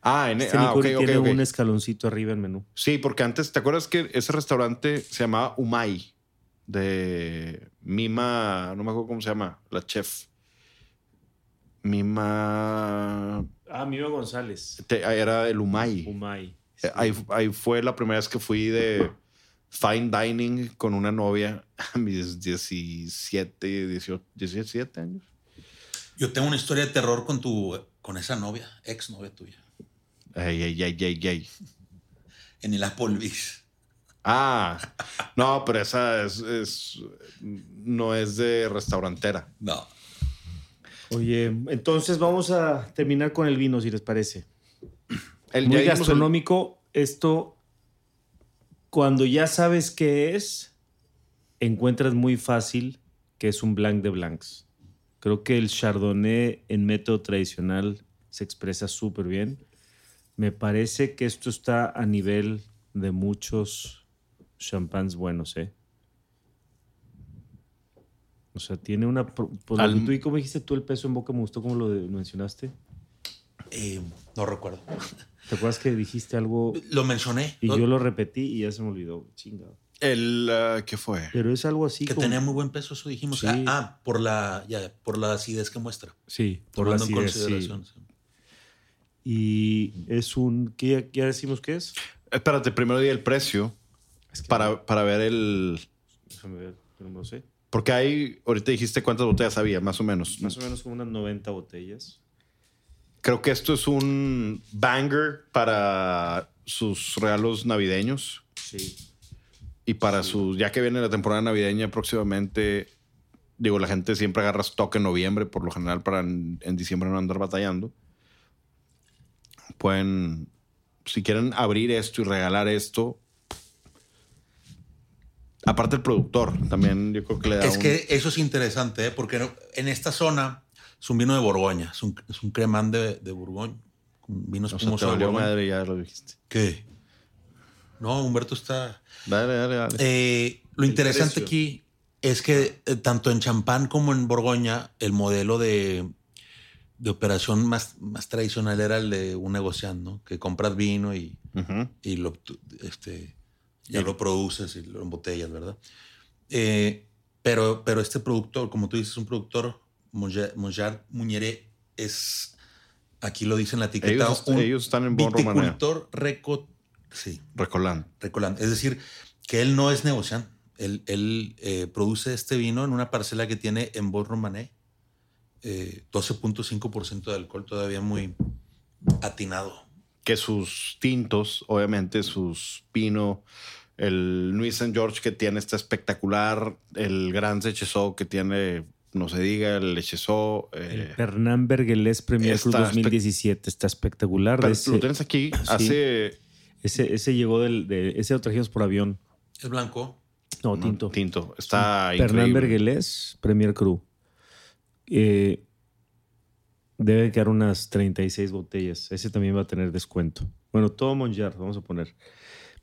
Ah, en, Este ah, Nicori ok, tiene ok. un escaloncito arriba en menú. Sí, porque antes, ¿te acuerdas que ese restaurante se llamaba Umai? De Mima, no me acuerdo cómo se llama, la chef. Mima. Ah, Mima González. te- era el Umai. Umay. Eh, Ahí, ahí fue la primera vez que fui de fine dining con una novia a mis 17, 18, 17 años. Yo tengo una historia de terror con tu, con esa novia, ex novia tuya, Ay, ay, ay, ay, ay. en el Applebee's. Ah, no, pero esa es, es- no es de restaurantera. No. Oye, entonces vamos a terminar con el vino, si les parece. El, Muy el- gastronómico. Esto, cuando ya sabes qué es, encuentras muy fácil que es un blanc de blancs. Creo que el chardonnay en método tradicional se expresa súper bien. Me parece que esto está a nivel de muchos champans buenos, ¿eh? O sea, tiene una... Pues lo Al- tú y cómo dijiste tú el peso en boca, me gustó como lo de- mencionaste. Eh, no recuerdo. ¿Te acuerdas que dijiste algo Lo mencioné. y lo- yo lo repetí y ya se me olvidó? Chingado. El, ah, ¿qué fue? Pero es algo así que como... tenía muy buen peso, eso dijimos. Sí. Ah, ah, por la, ya, por la acidez que muestra. Sí, por la Tomando en consideración. sí. Y es un... ¿qué ya, decimos qué es? Espérate, primero di el precio Es que para, para ver el... Déjame ver, no sé. Porque hay, ahorita dijiste cuántas botellas había, más o menos. Más o menos como unas 90 botellas. Creo que esto es un banger para sus regalos navideños Sí. y para sus, ya que viene la temporada navideña próximamente, digo, la gente siempre agarra stock en noviembre, por lo general para en, en diciembre no andar batallando. Pueden, si quieren abrir esto y regalar esto, aparte el productor, también yo creo que le da Es un- que eso es interesante, ¿eh? porque en esta zona es un vino de Borgoña, es un, es un cremán de, de Borgoña, con vino o sea, te valió madre, ya lo dijiste. ¿Qué? No, Humberto está... Dale, dale, dale. Eh, lo El interesante precio. aquí es que eh, tanto en champán como en Borgoña, el modelo de, de operación más, más tradicional era el de un negociante, ¿no? Que compras vino y, y lo, este, ya lo produces y lo embotellas, ¿verdad? Eh, pero, pero este productor, como tú dices, un productor, Mollard Muñeré, es, aquí lo dice en la etiqueta, Ellos, un ellos están en viticultor reco, sí, Recolán. Recolán. Es decir, que él no es negociante. Él, él, eh, produce este vino en una parcela que tiene en Bon Romané eh, 12.5% de alcohol, todavía muy atinado. Que sus tintos, obviamente sus pino, el Nuit Saint George que tiene está espectacular, el Grand Lechezó que tiene, no se diga, el Lechezó. El Eh, Fernán Berguelés Premier Cruz está 2017 está espectacular. pero Ese, lo tienes aquí, hace ese, ese llegó del... De, ese lo trajimos por avión. Es blanco. No, tinto. Tinto. Está Fernán increíble. Berguelés, Premier Cru. Eh, debe quedar unas 36 botellas. Ese también va a tener descuento. Bueno, todo Monjar, vamos a poner.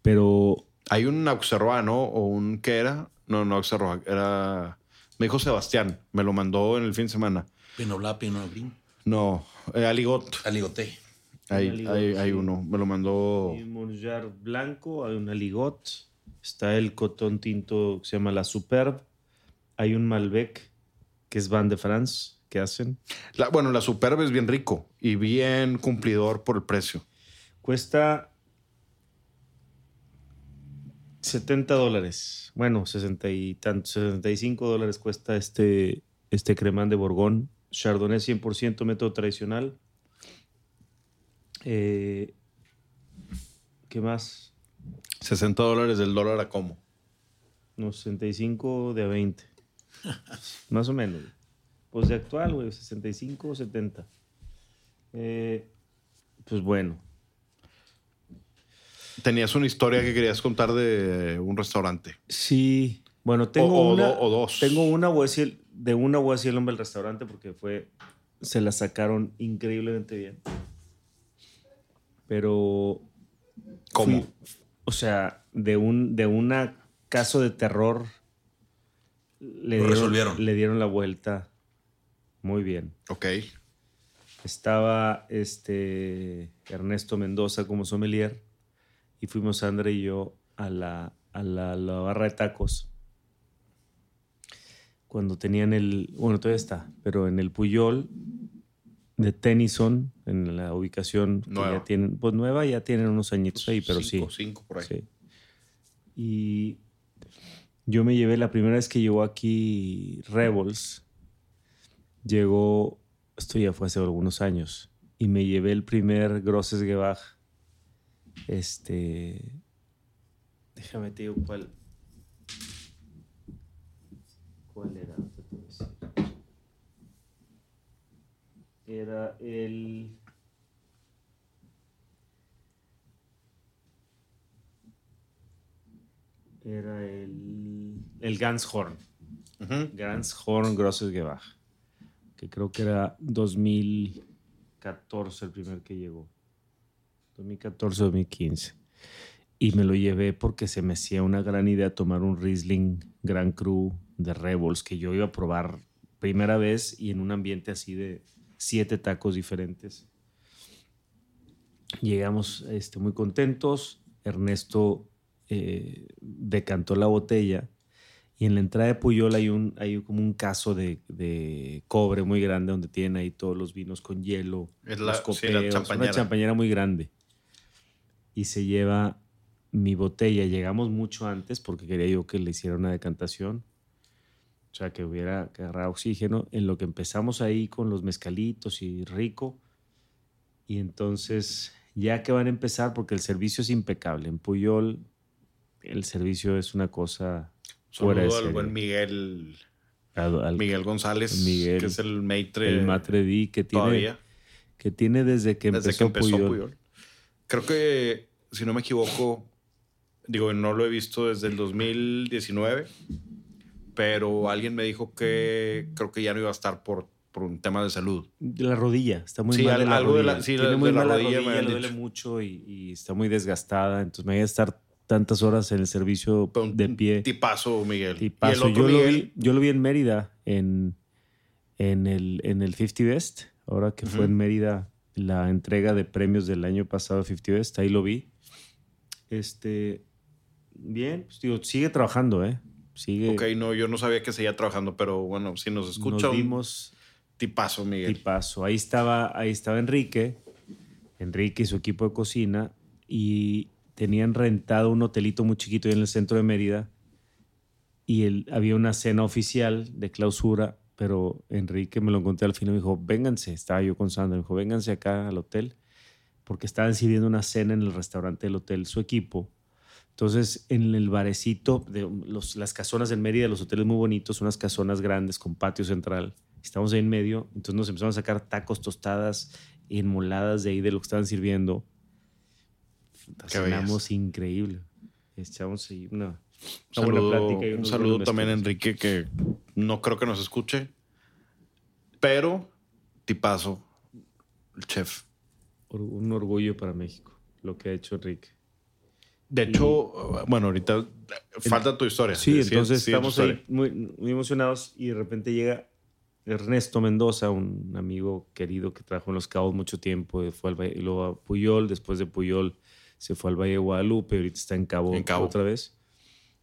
Pero Hay un Auxerroa, ¿no? O un... ¿Qué era? No, no Auxerroa. Era... Me dijo Sebastián. Me lo mandó en el fin de semana. Pinot Blanc, Pinot Gris, No, eh, Aligot. Aligoté. Hay, Aligot, hay, uno. Me lo mandó... hay un Monjar blanco, hay un Aligot, está el cotón tinto que se llama la Superbe, hay un Malbec que es Van de France que hacen. La- bueno, la Superbe es bien rico y bien cumplidor por el precio. Cuesta 70 dólares. Bueno, 60 y tantos, 65 dólares cuesta este, este cremán de Borgón. Chardonnay 100% método tradicional. Eh, ¿Qué más? 60 dólares del dólar a cómo. Unos 65 de a 20. Más o menos. Pues de actual, güey, 65 o 70. Eh, pues bueno. Tenías una historia que querías contar de un restaurante. Sí, bueno, tengo o, una. do- o dos. Tengo una, voy a decir, de una voy a decir el nombre del restaurante porque fue, se la sacaron increíblemente bien. Pero, ¿Cómo? fui- o sea, de un, de una caso de terror le dieron, resolvieron. le dieron la vuelta muy bien. Ok. Estaba este Ernesto Mendoza como sommelier y fuimos Sandra y yo a la, a la, la barra de tacos. Cuando tenían el, bueno, todavía está, pero en el Puyol de Tennyson, en la ubicación que Nueva. ya tienen, pues nueva, ya tienen unos añitos ahí, pero cinco, sí. Cinco por ahí. Sí. Y yo me llevé, la primera vez que llegó aquí Rebels, llegó, esto ya fue hace algunos años, y me llevé el primer Grosses Gebach. Este. Déjame te digo cuál. ¿Cuál era? Era el. Era el. El Ganshorn. Ujú. Ganshorn Grosses Gebach. Que creo que era 2014 el primer que llegó. 2014-2015. Y me lo llevé porque se me hacía una gran idea tomar un Riesling Gran Cru de Rebels que yo iba a probar primera vez y en un ambiente así de siete tacos diferentes. Llegamos este, muy contentos. Ernesto eh, decantó la botella y en la entrada de Puyol hay, un, hay como un caso de, de cobre muy grande donde tienen ahí todos los vinos con hielo, Es la- los sí, la copeos, champañera. una champañera muy grande. Y se lleva mi botella. Llegamos mucho antes porque quería yo que le hiciera una decantación. O sea, que hubiera que agarrar oxígeno. En lo que empezamos ahí con los mezcalitos y rico. Y entonces, ya que van a empezar, porque el servicio es impecable. En Puyol, el servicio es una cosa Saludo al buen Miguel, Al- al- Miguel González, Miguel, que es el maitre el Matre D que tiene, todavía. que tiene desde que desde empezó, que empezó Puyol. Puyol. Creo que, si no me equivoco, digo, no lo he visto desde el 2019, pero alguien me dijo que creo que ya no iba a estar por, por un tema de salud. De la rodilla, está muy Sí, mal de al- la algo de rodilla. la- sí, Tiene de muy la mala rodilla me rodilla, habían le duele mucho y, y está muy desgastada. Entonces me voy a estar tantas horas en el servicio un de pie. Tipazo, Miguel. Tipazo. Y el otro yo, lo vi, yo lo vi en Mérida, en, en, el, en el 50 Best, ahora que fue en Mérida la entrega de premios del año pasado 50 Best, ahí lo vi. Este, bien, pues, digo, sigue trabajando, ¿eh? Sigue. Ok, no, yo no sabía que seguía trabajando, pero bueno, si nos escucha, Nos vimos tipazo, Miguel. tipazo. Ahí estaba, ahí estaba Enrique, Enrique y su equipo de cocina, y tenían rentado un hotelito muy chiquito ahí en el centro de Mérida, y el- había una cena oficial de clausura, pero Enrique me lo encontré al final y me dijo, vénganse, estaba yo con Sandra, me dijo, vénganse acá al hotel, porque estaban sirviendo una cena en el restaurante del hotel, su equipo. Entonces, en el barecito, de las casonas en Mérida, los hoteles muy bonitos, unas casonas grandes con patio central. Estamos ahí en medio, entonces nos empezamos a sacar tacos, tostadas, enmoladas de ahí de lo que estaban sirviendo. Cenamos increíble. Echamos ahí una. Un Una buena saludo, plática y un saludo también a. Enrique, que no creo que nos escuche. Pero, tipazo, el chef. Un orgullo para México, lo que ha hecho Enrique. De hecho, bueno, ahorita falta tu historia. Sí, Sí, entonces sí, estamos ahí muy, muy emocionados y de repente llega Ernesto Mendoza, un amigo querido que trabajó en Los Cabos mucho tiempo, y fue al y luego a Puyol, después de Puyol se fue al Valle de Guadalupe, ahorita está en Cabo, En Cabo. otra vez,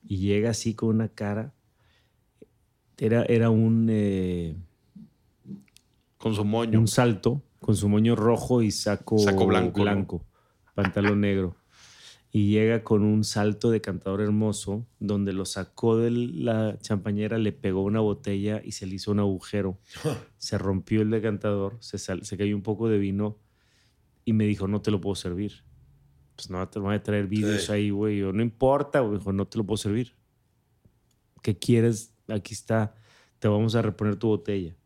y llega así con una cara, era, era un, eh, Con su moño. un salto con su moño rojo y saco, Saco blanco, ¿no? pantalón negro. Y llega con un salto de cantador hermoso, donde lo sacó de la champañera, le pegó una botella y se le hizo un agujero. se rompió el decantador, se, sal- se cayó un poco de vino y me dijo, no te lo puedo servir. Pues no, te voy a traer Sí. ahí, güey. Yo, no importa, güey. Dijo, no te lo puedo servir. ¿Qué quieres? Aquí está. Te vamos a reponer tu botella.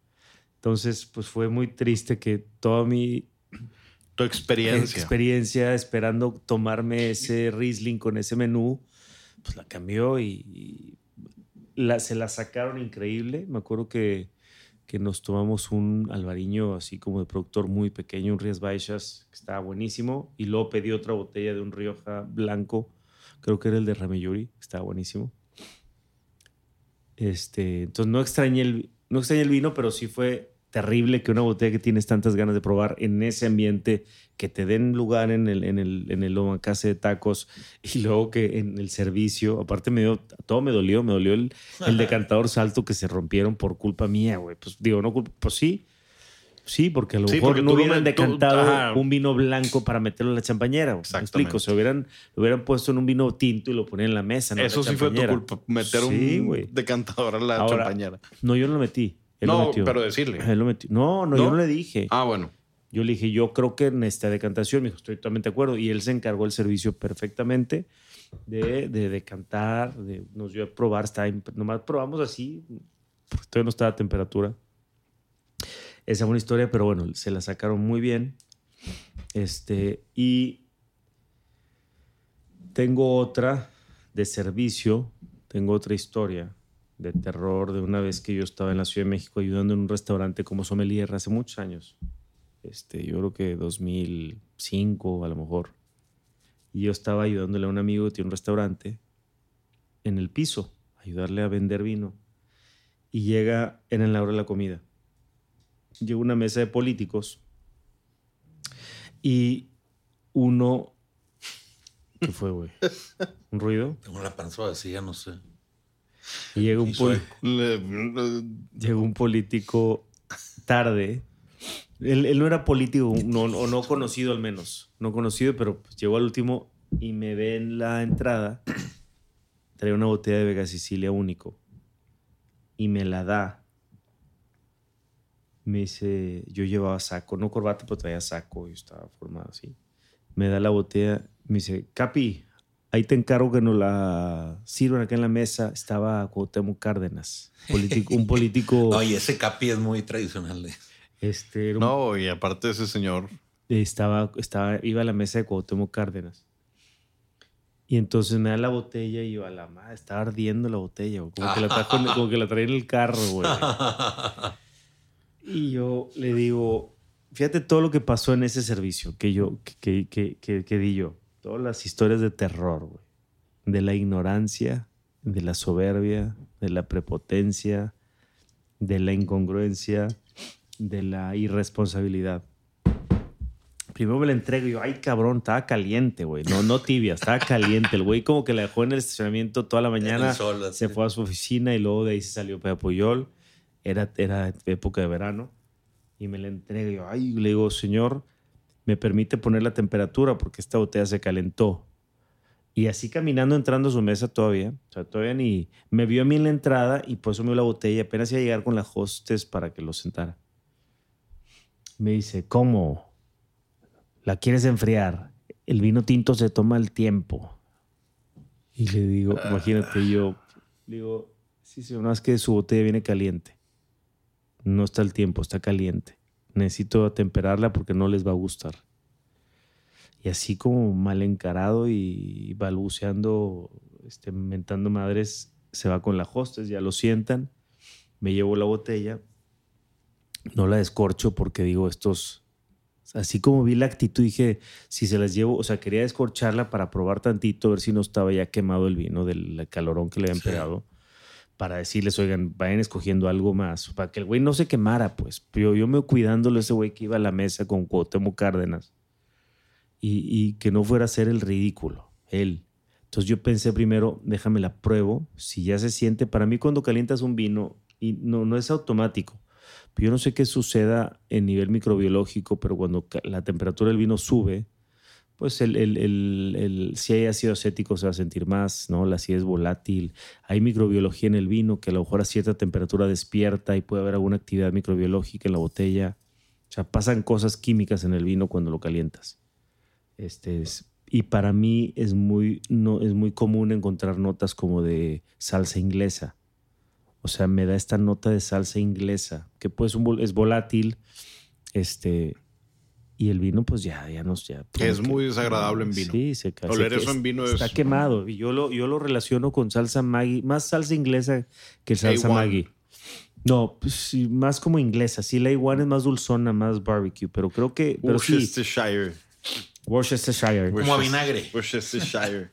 Entonces, pues fue muy triste que toda mi Tu experiencia. experiencia esperando tomarme ese Riesling con ese menú, pues la cambió y, y la, se la sacaron increíble. Me acuerdo que, que nos tomamos un albariño así como de productor muy pequeño, un Ries Baixas, que estaba buenísimo, y luego pedí otra botella de un Rioja blanco, creo que era el de Rameyuri, que estaba buenísimo. Este, entonces no extrañé, el, no extrañé el vino, pero sí fue terrible que una botella que tienes tantas ganas de probar en ese ambiente, que te den lugar en el, en el, en el omakase de tacos y luego que en el servicio, aparte me dio, todo me dolió, me dolió el, el decantador salto que se rompieron por culpa mía, güey. Pues digo, no culpa, pues sí. Sí, porque a lo Sí, mejor no hubieran tú- decantado un vino blanco para meterlo en la champañera. ¿Me explico? Se hubieran, lo hubieran puesto en un vino tinto y lo ponían en la mesa. no en la Eso sí fue tu culpa, meter Sí, un decantador a la Ahora, champañera. No, yo no lo metí. Él lo No, metió. pero decirle. Él lo metió. No, no, ¿No? yo no le dije. Ah, bueno. Yo le dije, yo creo que en esta decantación, me dijo, estoy totalmente de acuerdo. Y él se encargó el servicio perfectamente de, de decantar, de, nos dio a probar, imp- nomás probamos así, todavía no estaba a temperatura. Esa fue una historia, pero bueno, se la sacaron muy bien. Este, y tengo otra de servicio, tengo otra historia de terror de una vez que yo estaba en la Ciudad de México ayudando en un restaurante como sommelier hace muchos años. Este, yo creo que 2005 a lo mejor. Y yo estaba ayudándole a un amigo que tiene un restaurante en el piso, ayudarle a vender vino. Y llega, en la hora de la comida. Llega una mesa de políticos y uno... ¿Qué fue, güey? ¿Un ruido? Tengo la panza vacía, no sé. Y llega un, llegó un político tarde. Él, él no era político, no, o no conocido al menos. No conocido, pero pues llegó al último y me ve en la entrada. Trae una botella de Vega Sicilia único. Y me la da. Me dice, yo llevaba saco, no corbata, pero traía saco. Yo estaba formado así. Me da la botella. Me dice, Capi, ahí te encargo que nos la sirvan acá en la mesa. Estaba Cuauhtémoc Cárdenas, político, un político. Oye, ese capi es muy tradicional. eh. Este, un- No, y aparte ese señor. estaba, estaba, iba a la mesa de Cuauhtémoc Cárdenas. Y entonces me da la botella y yo a la madre, estaba ardiendo la botella, güey, como, que la trajo en- como que la traía en el carro, güey. Y yo le digo, fíjate todo lo que pasó en ese servicio que yo, que, que, que, que di yo. Todas las historias de terror, güey. De la ignorancia, de la soberbia, de la prepotencia, de la incongruencia, de la irresponsabilidad. Primero me la entrego y yo, ay cabrón, estaba caliente, güey. No, no tibia, estaba caliente. El güey como que la dejó en el estacionamiento toda la mañana. sol. Se fue a su oficina y luego de ahí se salió para Puyol. Era, era época de verano. Y me la entrega. Y yo, ay, le digo, señor, me permite poner la temperatura porque esta botella se calentó. Y así caminando, entrando a su mesa todavía. O sea, todavía ni... Me vio a mí en la entrada y pues me dio la botella. Apenas iba a llegar con la hostess para que lo sentara. Me dice, ¿cómo? ¿La quieres enfriar? El vino tinto se toma el tiempo. Y le digo, imagínate, yo le digo, sí, señor, no es que su botella viene caliente. No está el tiempo, está caliente. Necesito atemperarla porque no les va a gustar. Y así como mal encarado y balbuceando, este, mentando madres, se va con la hostess, ya lo sientan, me llevo la botella, no la descorcho porque digo, estos, así como vi la actitud, dije, si se las llevo, o sea, quería descorcharla para probar tantito, a ver si no estaba ya quemado el vino del calorón que le habían Sí. pegado, para decirles, oigan, vayan escogiendo algo más, para que el güey no se quemara, pues. Yo, yo me cuidándolo ese güey que iba a la mesa con Cuauhtémoc Cárdenas y, y que no fuera a hacer el ridículo, él. Entonces yo pensé primero, déjame la pruebo, si ya se siente, para mí cuando calientas un vino, y no, no es automático, yo no sé qué suceda en nivel microbiológico, pero cuando la temperatura del vino sube, pues el, el- el- si hay ácido acético se va a sentir más, ¿no? La acidez volátil, hay microbiología en el vino que a lo mejor a cierta temperatura despierta y puede haber alguna actividad microbiológica en la botella. O sea, pasan cosas químicas en el vino cuando lo calientas. Este es- y para mí es muy, no, es muy común encontrar notas como de salsa inglesa. O sea, me da esta nota de salsa inglesa, que pues un es volátil, este, y el vino pues ya, ya nos... Ya, Es muy desagradable en vino. Sí, se ca- Oler eso en vino Está es- quemado. Y yo lo, yo lo relaciono con salsa Maggi, más salsa inglesa que salsa A1. Maggi. No, pues, sí, más como inglesa. Sí, la A1 es más dulzona, más barbecue, pero creo que... Pero sí, Worcestershire. Worcestershire. Como a vinagre. Worcestershire.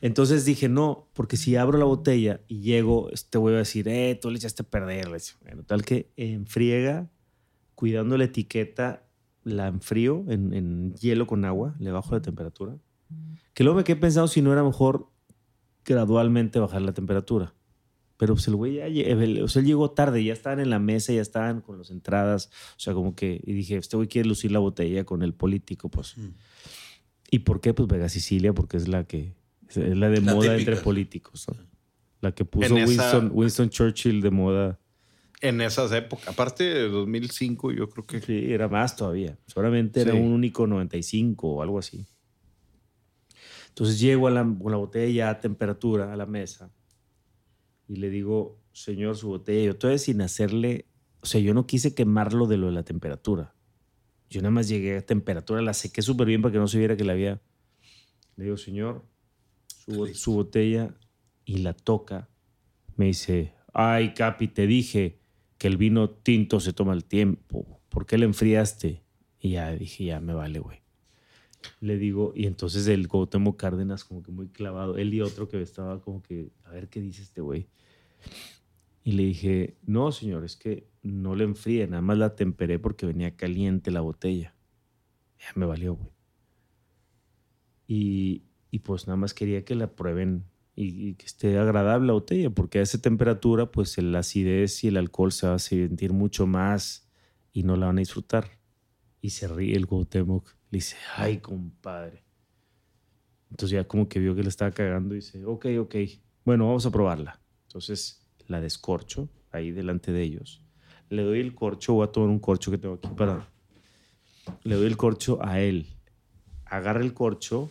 Entonces dije, no, porque si abro la botella y llego, este voy a decir, eh, tú le echaste a perder. Bueno, tal que en friega, cuidando la etiqueta, la enfrío en, en hielo con agua, le bajo la temperatura. Que luego me quedé pensando si no era mejor gradualmente bajar la temperatura. Pero pues el güey ya o sea, él llegó tarde, ya estaban en la mesa, ya estaban con las entradas. O sea, como que, y dije, este güey quiere lucir la botella con el político, pues. Mm. ¿Y por qué? Pues Vega Sicilia, porque es la que es la de La moda típica. entre políticos. ¿no? La que puso En esa- Winston, Winston Churchill de moda. En esas épocas. Aparte de 2005, yo creo que... Sí, era más todavía. Seguramente era Sí. un único 95 o algo así. Entonces llego a la, con la botella a temperatura a la mesa y le digo, señor, su botella. Yo todavía sin hacerle, o sea, yo no quise quemarlo de lo de la temperatura. Yo nada más llegué a temperatura, la sequé súper bien para que no se viera que la había. Le digo, señor, su, su botella y la toca. Me dice, ay, Capi, te dije que el vino tinto se toma el tiempo. ¿Por qué le enfriaste? Y ya dije, ya me vale, güey. Le digo, y entonces el Cuauhtémoc Cárdenas como que muy clavado, él y otro que estaba como que, a ver qué dice este güey. Y le dije, no, señor, es que no le enfríe, nada más la temperé porque venía caliente la botella. Ya me valió, güey. Y, y pues nada más quería que la prueben y, que esté agradable la botella, porque a esa temperatura, pues la acidez y el alcohol se va a sentir mucho más y no la van a disfrutar. Y se ríe el Cuauhtémoc. Le dice, ay, compadre. Entonces ya como que vio que le estaba cagando y dice, ok, ok, bueno, vamos a probarla. Entonces la descorcho ahí delante de ellos. Le doy el corcho, voy a tomar un corcho que tengo aquí para... Le doy el corcho a él. Agarra el corcho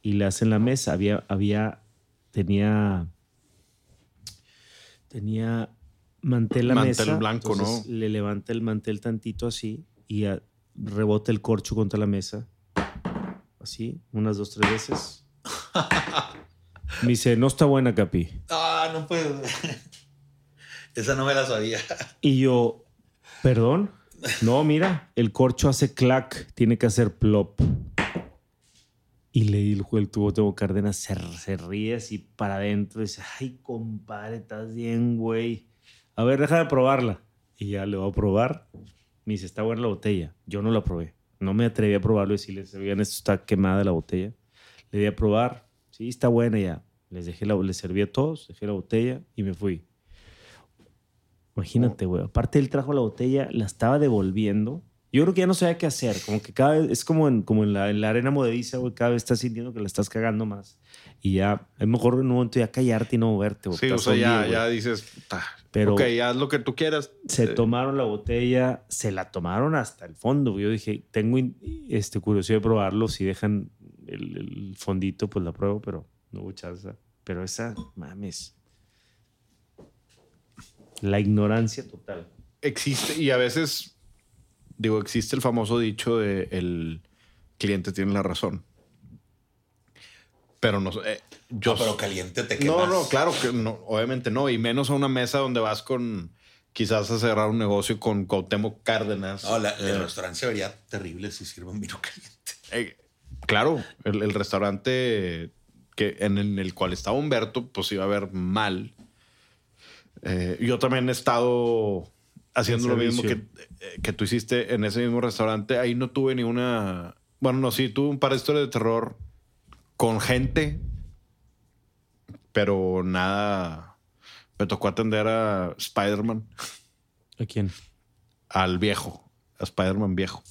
y le hace en la mesa. Había, había, tenía, tenía mantel la Mantel mesa. blanco, entonces Le levanta el mantel tantito así y a- rebota el corcho contra la mesa. Así, unas dos, tres veces. Me dice, no está buena, Capi. Ah, no puedo. Esa no me la sabía. Y yo, perdón. No, mira, el corcho hace clac, tiene que hacer plop. Y le dijo el tubo Tebo Cárdenas, se, se ríe así para adentro. Dice, ay, compadre, estás bien, güey. A ver, deja de probarla. Y ya le voy a probar. Me dice, está buena la botella. Yo no la probé. No me atreví a probarlo y decirles, oigan, esto está quemada la botella. Le di a probar. Sí, está buena ya. Les dejé la, les serví a todos, dejé la botella y me fui. Imagínate, güey. Aparte, él trajo la botella, la estaba devolviendo. Yo creo que ya no sabía qué hacer. Como que cada vez, es como en, como en, la, en la arena modediza, güey. Cada vez estás sintiendo que la estás cagando más. Y ya, es mejor en un momento ya callarte y no moverte, güey. Sí, o sea, ya, ya dices, "Puta, Pero ok, haz lo que tú quieras. se Eh, tomaron la botella, se la tomaron hasta el fondo. güey. Yo dije, tengo este, curiosidad de probarlo. Si dejan el, el fondito, pues la pruebo, pero no hubo chance. Pero esa, mames. La ignorancia total. existe y a veces digo existe el famoso dicho de el cliente tiene la razón Pero no eh, yo No, pero caliente te No, quemas. no, claro que no, obviamente no. Y menos a una mesa donde vas con quizás a cerrar un negocio con Cuauhtémoc Cárdenas. No, la- Eh, el restaurante se vería terrible si sirven vino caliente. eh, claro, el, el restaurante que, en, el- en el cual estaba Humberto, pues iba a ver mal. Eh, yo también he estado haciendo lo mismo que, eh, que tú hiciste en ese mismo restaurante. Ahí no tuve ni una. Bueno, no, sí, tuve un par de historias de terror con gente, pero nada. Me tocó atender a Spider-Man, ¿A quién? al viejo, a Spider-Man viejo.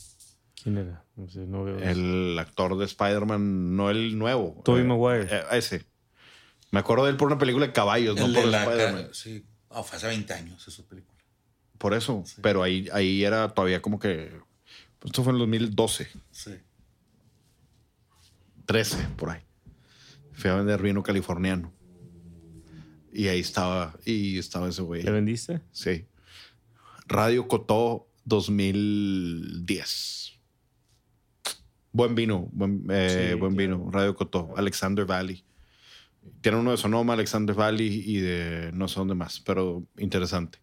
¿Quién era? No sé, no veo. El actor de Spider-Man, no el nuevo. Tobey eh, Maguire. eh, ese. Me acuerdo de él por una película de caballos, no El por de Spider-Man. sí. Fue hace 20 años esa película. Por eso. Pero ahí, ahí era todavía como que. Esto fue en el 2012, Sí. 13, por ahí. Fui a vender vino californiano. Y ahí estaba, y estaba ese güey. ¿Le vendiste? Sí. Radio Cotó 2010. Buen vino, buen, eh, Sí, buen vino. Radio Cotó, Alexander Valley. Tiene uno de Sonoma, Alexander Valley y de no sé dónde más, pero interesante.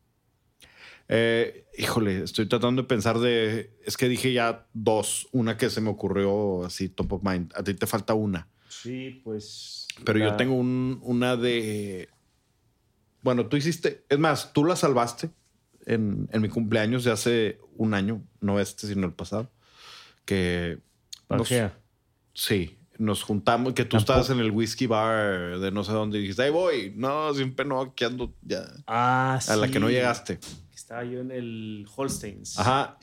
Eh, híjole, estoy tratando de pensar de. Es que dije ya dos. Una que se me ocurrió así, top of mind. A ti te falta una. Sí, pues. Pero yo tengo un- una de. Bueno, tú hiciste. Es más, tú la salvaste en, en mi cumpleaños de hace un año, no este, sino el pasado. Que. nos- sí, nos juntamos. Que tú Tampoco- estabas en el whisky bar de no sé dónde y dijiste, ahí voy. No, siempre no, aquí ando ya. Ah, sí. A la que no llegaste. Estaba yo en el Holsteins. Ajá.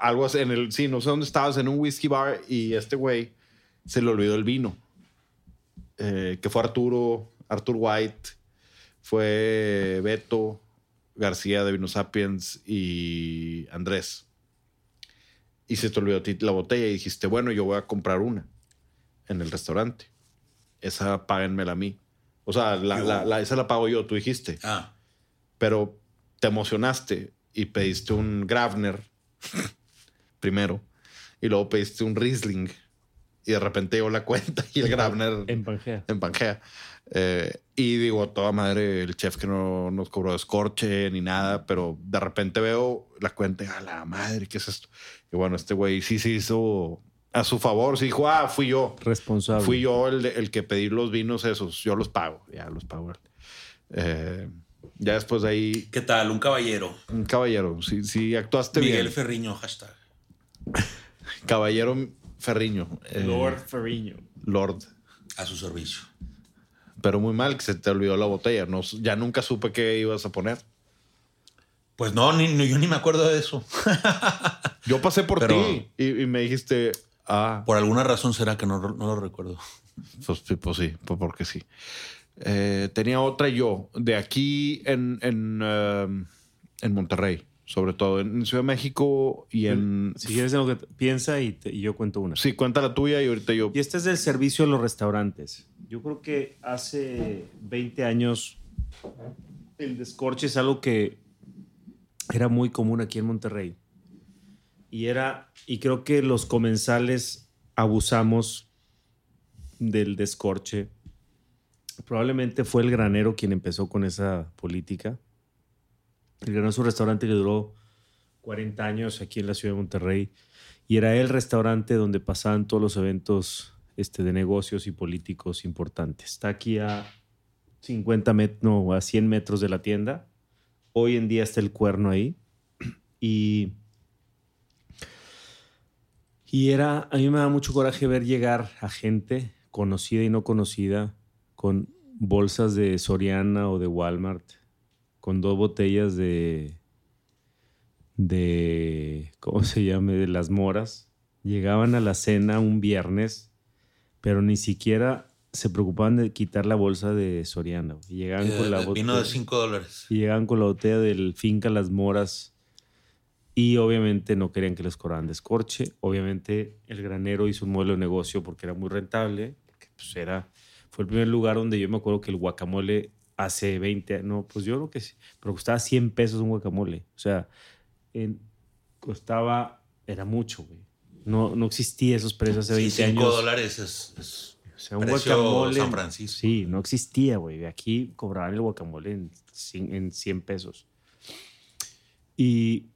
algo así, en el. Sí, no sé dónde estabas, en un whisky bar y este güey se le olvidó el vino. Eh, que fue Arturo, Arthur White, fue Beto García de Vino Sapiens y Andrés. Y se te olvidó a ti la botella y dijiste, bueno, yo voy a comprar una en el restaurante. Esa páguenmela a mí. O sea, la, Yo. la- la- esa la pago yo, tú dijiste Ah, pero te emocionaste y pediste un Grafner primero y luego pediste un Riesling y de repente llegó la cuenta y el Grafner En Pangea. en Pangea. Eh, y digo, toda madre, el chef que no nos cobró escorche ni nada, pero de repente veo la cuenta y a la madre, ¿qué es esto? Y bueno, este güey sí se hizo a su favor, sí dijo, ah, fui yo. Responsable. Fui yo el, el que pedí los vinos esos, yo los pago, ya los pago. Eh, ya después de ahí, ¿qué tal? Un caballero. un caballero, sí, sí actuaste Miguel bien. Ferriño, hashtag. Caballero Ferriño. eh, Lord Ferriño. Lord. A su servicio. Pero muy mal que se te olvidó la botella. No, ya nunca supe qué ibas a poner. Pues no, ni, ni- yo ni me acuerdo de eso. Yo pasé por Pero- ti y, y me dijiste, ah, Por alguna razón será que no, no lo recuerdo. pues, sí, pues sí, pues porque sí. Eh, tenía otra yo, de aquí en, en, eh, en Monterrey, sobre todo en Ciudad de México y en... Si quieres en lo que piensa y, te- y yo cuento una. Sí, cuenta la tuya y ahorita yo... Y este es del servicio a los restaurantes. Yo creo que hace 20 años el descorche es algo que era muy común aquí en Monterrey. Y era, y creo que los comensales abusamos del descorche. Probablemente fue el granero quien empezó con esa política. El granero es un restaurante que duró 40 años aquí en la ciudad de Monterrey y era el restaurante donde pasaban todos los eventos este, de negocios y políticos importantes. Está aquí a 50 metros, no, a 100 metros de la tienda. Hoy en día está el cuerno ahí. Y, y era, a mí me da mucho coraje ver llegar a gente conocida y no conocida con bolsas de Soriana o de Walmart, con dos botellas de, de, ¿cómo se llame? De las moras. Llegaban a la cena un viernes, pero ni siquiera se preocupaban de quitar la bolsa de Soriana. Y llegaban con la Eh, vino botella- de 5 dólares. y llegaban con la botella del Finca Las Moras y obviamente no querían que les cobraran descorche. Obviamente el granero hizo un modelo de negocio porque era muy rentable, porque pues era, fue el primer lugar donde yo me acuerdo que el guacamole hace 20 años, no, pues yo creo que sí, pero costaba 100 pesos un guacamole. O sea, en- costaba, era mucho, güey. No, no existía esos precios hace 20 5 años. dólares es, es- sea, un guacamole. San Francisco. Sí, no existía, güey. Aquí cobraban el guacamole en, en 100 pesos. Y,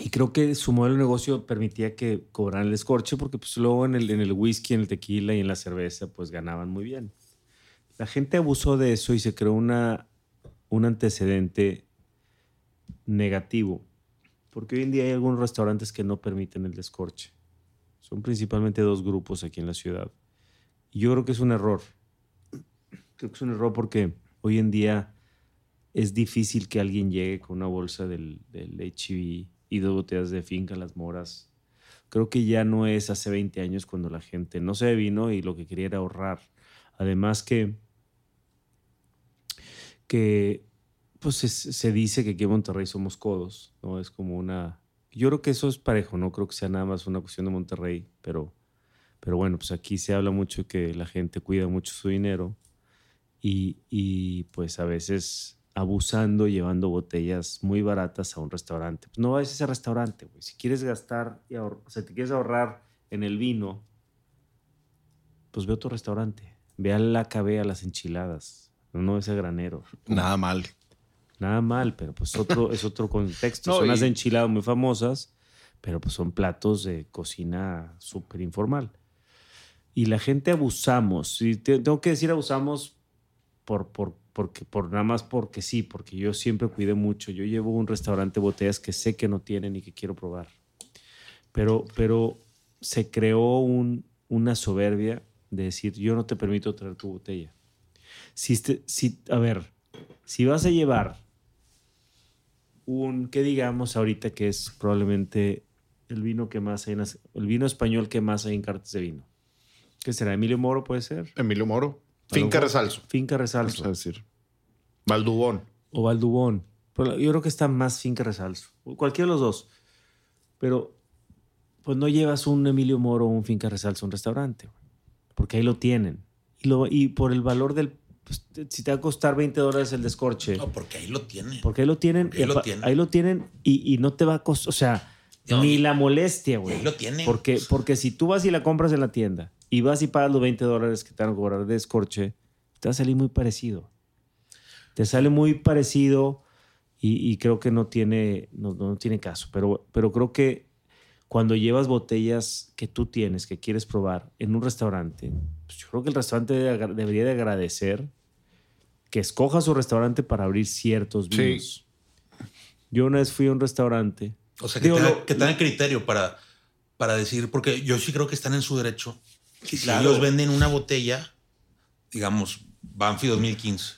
y creo que su modelo de negocio permitía que cobraran el escorche porque pues luego en el, en el whisky, en el tequila y en la cerveza pues ganaban muy bien. La gente abusó de eso y se creó una, un antecedente negativo. Porque hoy en día hay algunos restaurantes que no permiten el descorche. Son principalmente dos grupos aquí en la ciudad. Y yo creo que es un error. Creo que es un error porque hoy en día es difícil que alguien llegue con una bolsa del, del HIV y dos botellas de finca, las moras. Creo que ya no es hace 20 años cuando la gente no se vino y lo que quería era ahorrar. Además que, que pues es- se dice que aquí en Monterrey somos codos, ¿no? Es como una... Yo creo que eso es parejo, no creo que sea nada más una cuestión de Monterrey, pero, pero bueno, pues aquí se habla mucho que la gente cuida mucho su dinero y, y, pues a veces abusando, llevando botellas muy baratas a un restaurante. Pues no vayas a ese restaurante, güey. Si quieres gastar, y o sea, te quieres ahorrar en el vino, pues ve a otro restaurante. Ve al AKB, a las enchiladas, no ese granero. Nada mal. Nada mal, pero pues otro, es otro contexto. No, son y- las enchiladas muy famosas, pero pues son platos de cocina súper informal. Y la gente abusamos. Y te- tengo que decir abusamos por, por, porque, por nada más porque sí, porque yo siempre cuidé mucho. Yo llevo un restaurante botellas que sé que no tienen y que quiero probar. Pero, pero se creó un- una soberbia de decir, yo no te permito traer tu botella. Si, este- si, a ver, si vas a llevar un, ¿qué digamos ahorita que es probablemente el vino que más hay en el vino español que más hay en cartas de vino? ¿Qué será? ¿Emilio Moro puede ser? Emilio Moro. Finca Resalso. Finca Vamos Resalso. a decir. Valdubón. o Valdubón. Pero yo creo que está más Finca Resalso. O Cualquiera de los dos. Pero pues no llevas un Emilio Moro o un Finca Resalso a un restaurante. güey. Porque ahí lo tienen. Y, lo, y por el valor del... pues, si te va a costar 20 dólares el descorche. No, porque ahí lo tiene. Porque ahí lo tienen. Porque ahí y lo tienen. ahí lo tienen y, y no te va a costar. O sea, No, ni la molestia, güey. ahí lo tienen. Porque, porque si tú vas y la compras en la tienda y vas y pagas los 20 dólares que te van a cobrar de descorche, te va a salir muy parecido. Te sale muy parecido y, y creo que no tiene, no, no tiene caso. Pero, pero creo que cuando llevas botellas que tú tienes, que quieres probar en un restaurante, pues yo creo que el restaurante debería de agradecer que escoja su restaurante para abrir ciertos Sí. vinos. Yo una vez fui a un restaurante. O sea, que, Digo, tengan, lo- que tengan criterio para, para decir, porque yo sí creo que están en su derecho. Que si claro. ellos venden una botella, digamos, Banfi 2015,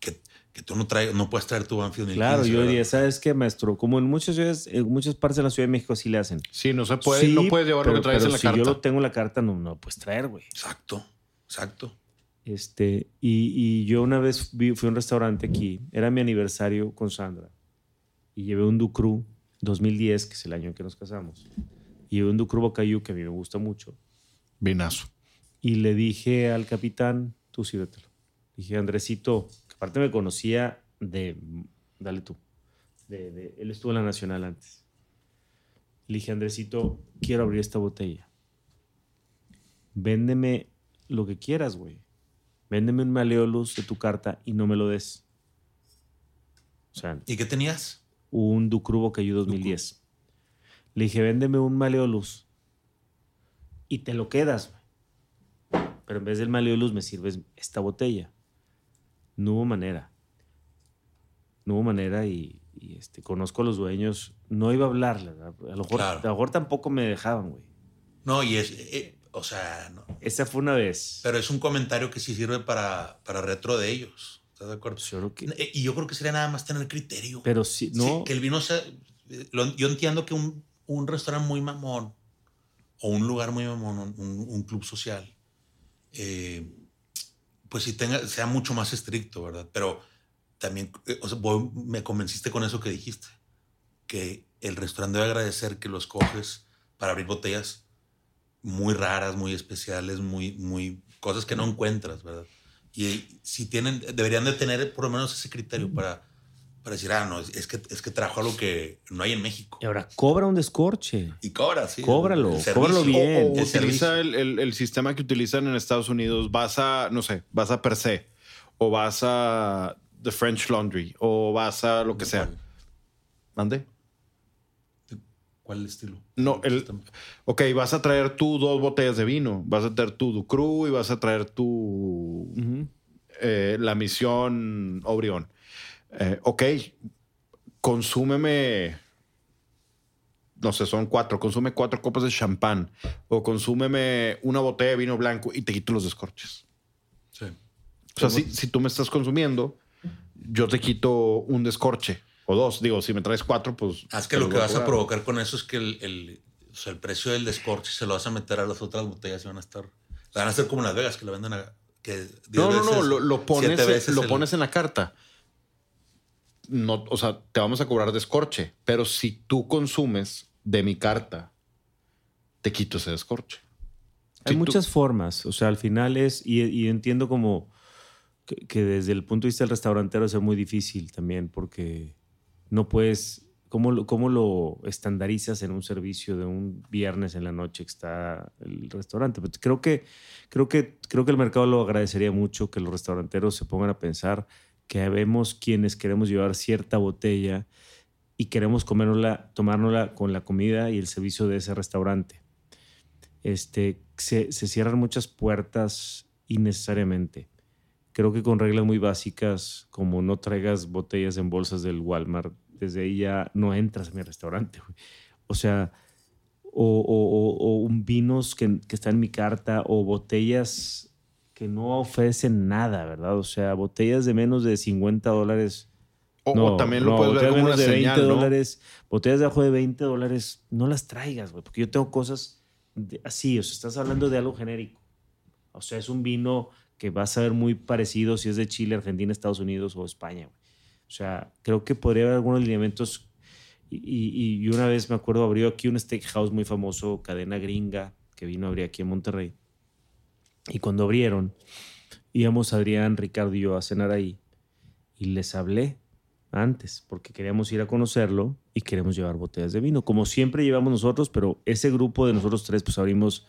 que, que tú no, traes, no puedes traer tu Banfi 2015. Claro, yo diría, ¿sabes qué, maestro? Como en muchas ciudades, en muchas partes de la Ciudad de México sí le hacen. Sí, no se puede, Sí, no puedes llevar lo pero- que traes pero en la si carta. yo lo tengo en la carta, no, no puedes traer, güey. Exacto, exacto. Este, y, y yo una vez vi- fui a un restaurante aquí, era mi aniversario con Sandra, y llevé un Ducru 2010, que es el año en que nos casamos, y llevé un Ducru Bocayú que a mí me gusta mucho, Vinazo. y le dije al capitán, tú sírvetelo. Dije, Andresito, que aparte me conocía de, dale tú, de, de- él estuvo en la Nacional antes. Le dije, Andresito, quiero abrir esta botella. Véndeme lo que quieras, güey. Véndeme un Maleolus de tu carta y no me lo des. O sea, ¿Y qué tenías? un Ducru Bocayú 2010. Le dije, véndeme un Maleolus y te lo quedas. Pero en vez del Maleolus me sirves esta botella. No hubo manera. No hubo manera y, y, este, conozco a los dueños. No iba a hablarle. A lo mejor, Claro. a lo mejor tampoco me dejaban, güey. No, y es, eh, o sea, no. Esa fue una vez. pero es un comentario que sí sirve para, para retro de ellos. ¿Estás de acuerdo? Yo creo que- Eh, Y yo creo que sería nada más tener criterio. pero sí, no. Sí, que el vino sea. eh, lo- yo entiendo que un, un restaurante muy mamón o un lugar muy mamón, un, un club social, eh, pues sí tenga, sea mucho más estricto, ¿verdad? Pero también, eh, o sea, vos me convenciste con eso que dijiste, que el restaurante debe agradecer que los coges para abrir botellas muy raras, muy especiales, muy, muy cosas que no encuentras, ¿verdad? Y si tienen, deberían de tener por lo menos ese criterio para, para decir, ah, no, es que, es que trajo algo que no hay en México. Y ahora cobra un descorche. Y cobra, sí. Cóbralo, cóbralo bien. O, o El utiliza servicio. el, el- el sistema que utilizan en Estados Unidos. Vas a, no sé, vas a Per Se, o vas a The French Laundry, o vas a lo que sea. ¿Mande? ¿Cuál estilo? No, el, ok, vas a traer tú dos botellas de vino. Vas a traer tu Ducru y vas a traer tu eh, la misión Obrión. Eh, ok, consúmeme, no sé, son cuatro, consume cuatro copas de champán o consúmeme una botella de vino blanco y te quito los descorches. Sí. O sea, si, si tú me estás consumiendo, yo te quito un descorche o dos. Digo, si me traes cuatro, pues... Es que lo que vas a provocar con eso es que el, el, o sea, el precio del descorche se lo vas a meter a las otras botellas y van a estar. Van a ser como Las Vegas, que la venden a. Que No, no, no, lo, lo pones, lo el- pones en la carta. No, o sea, te vamos a cobrar descorche, pero si tú consumes de mi carta, te quito ese descorche. Hay Si tú- muchas formas. O sea, al final es, y, y entiendo como que, que desde el punto de vista del restaurantero es muy difícil también, porque no puedes, ¿cómo lo, cómo lo estandarizas en un servicio de un viernes en la noche que está el restaurante? Pero creo que, creo que, creo que el mercado lo agradecería mucho que los restauranteros se pongan a pensar que vemos quienes queremos llevar cierta botella y queremos comérnosla, tomárnosla con la comida y el servicio de ese restaurante este, se, se cierran muchas puertas innecesariamente. Creo que con reglas muy básicas, como no traigas botellas en bolsas del Walmart, desde ahí ya no entras a mi restaurante. O sea, o, o- o- vinos que, que está en mi carta, o botellas que no ofrecen nada, ¿verdad? O sea, botellas de menos de 50 dólares. O, también no, lo puedes ver como una de 20 señal, ¿no? dólares, botellas de abajo de 20 dólares, no las traigas, güey, porque yo tengo cosas de- así, o sea, estás hablando de algo genérico. O sea, es un vino que va a saber muy parecido si es de Chile, Argentina, Estados Unidos o España. güey. O sea, creo que podría haber algunos lineamientos. Y, y- y una vez me acuerdo, abrió aquí un steakhouse muy famoso, cadena gringa, que vino a abrir aquí en Monterrey. Y cuando abrieron, íbamos Adrián, Ricardo y yo a cenar ahí. Y les hablé antes, porque queríamos ir a conocerlo y queremos llevar botellas de vino, como siempre llevamos nosotros, pero ese grupo de nosotros tres, pues abrimos,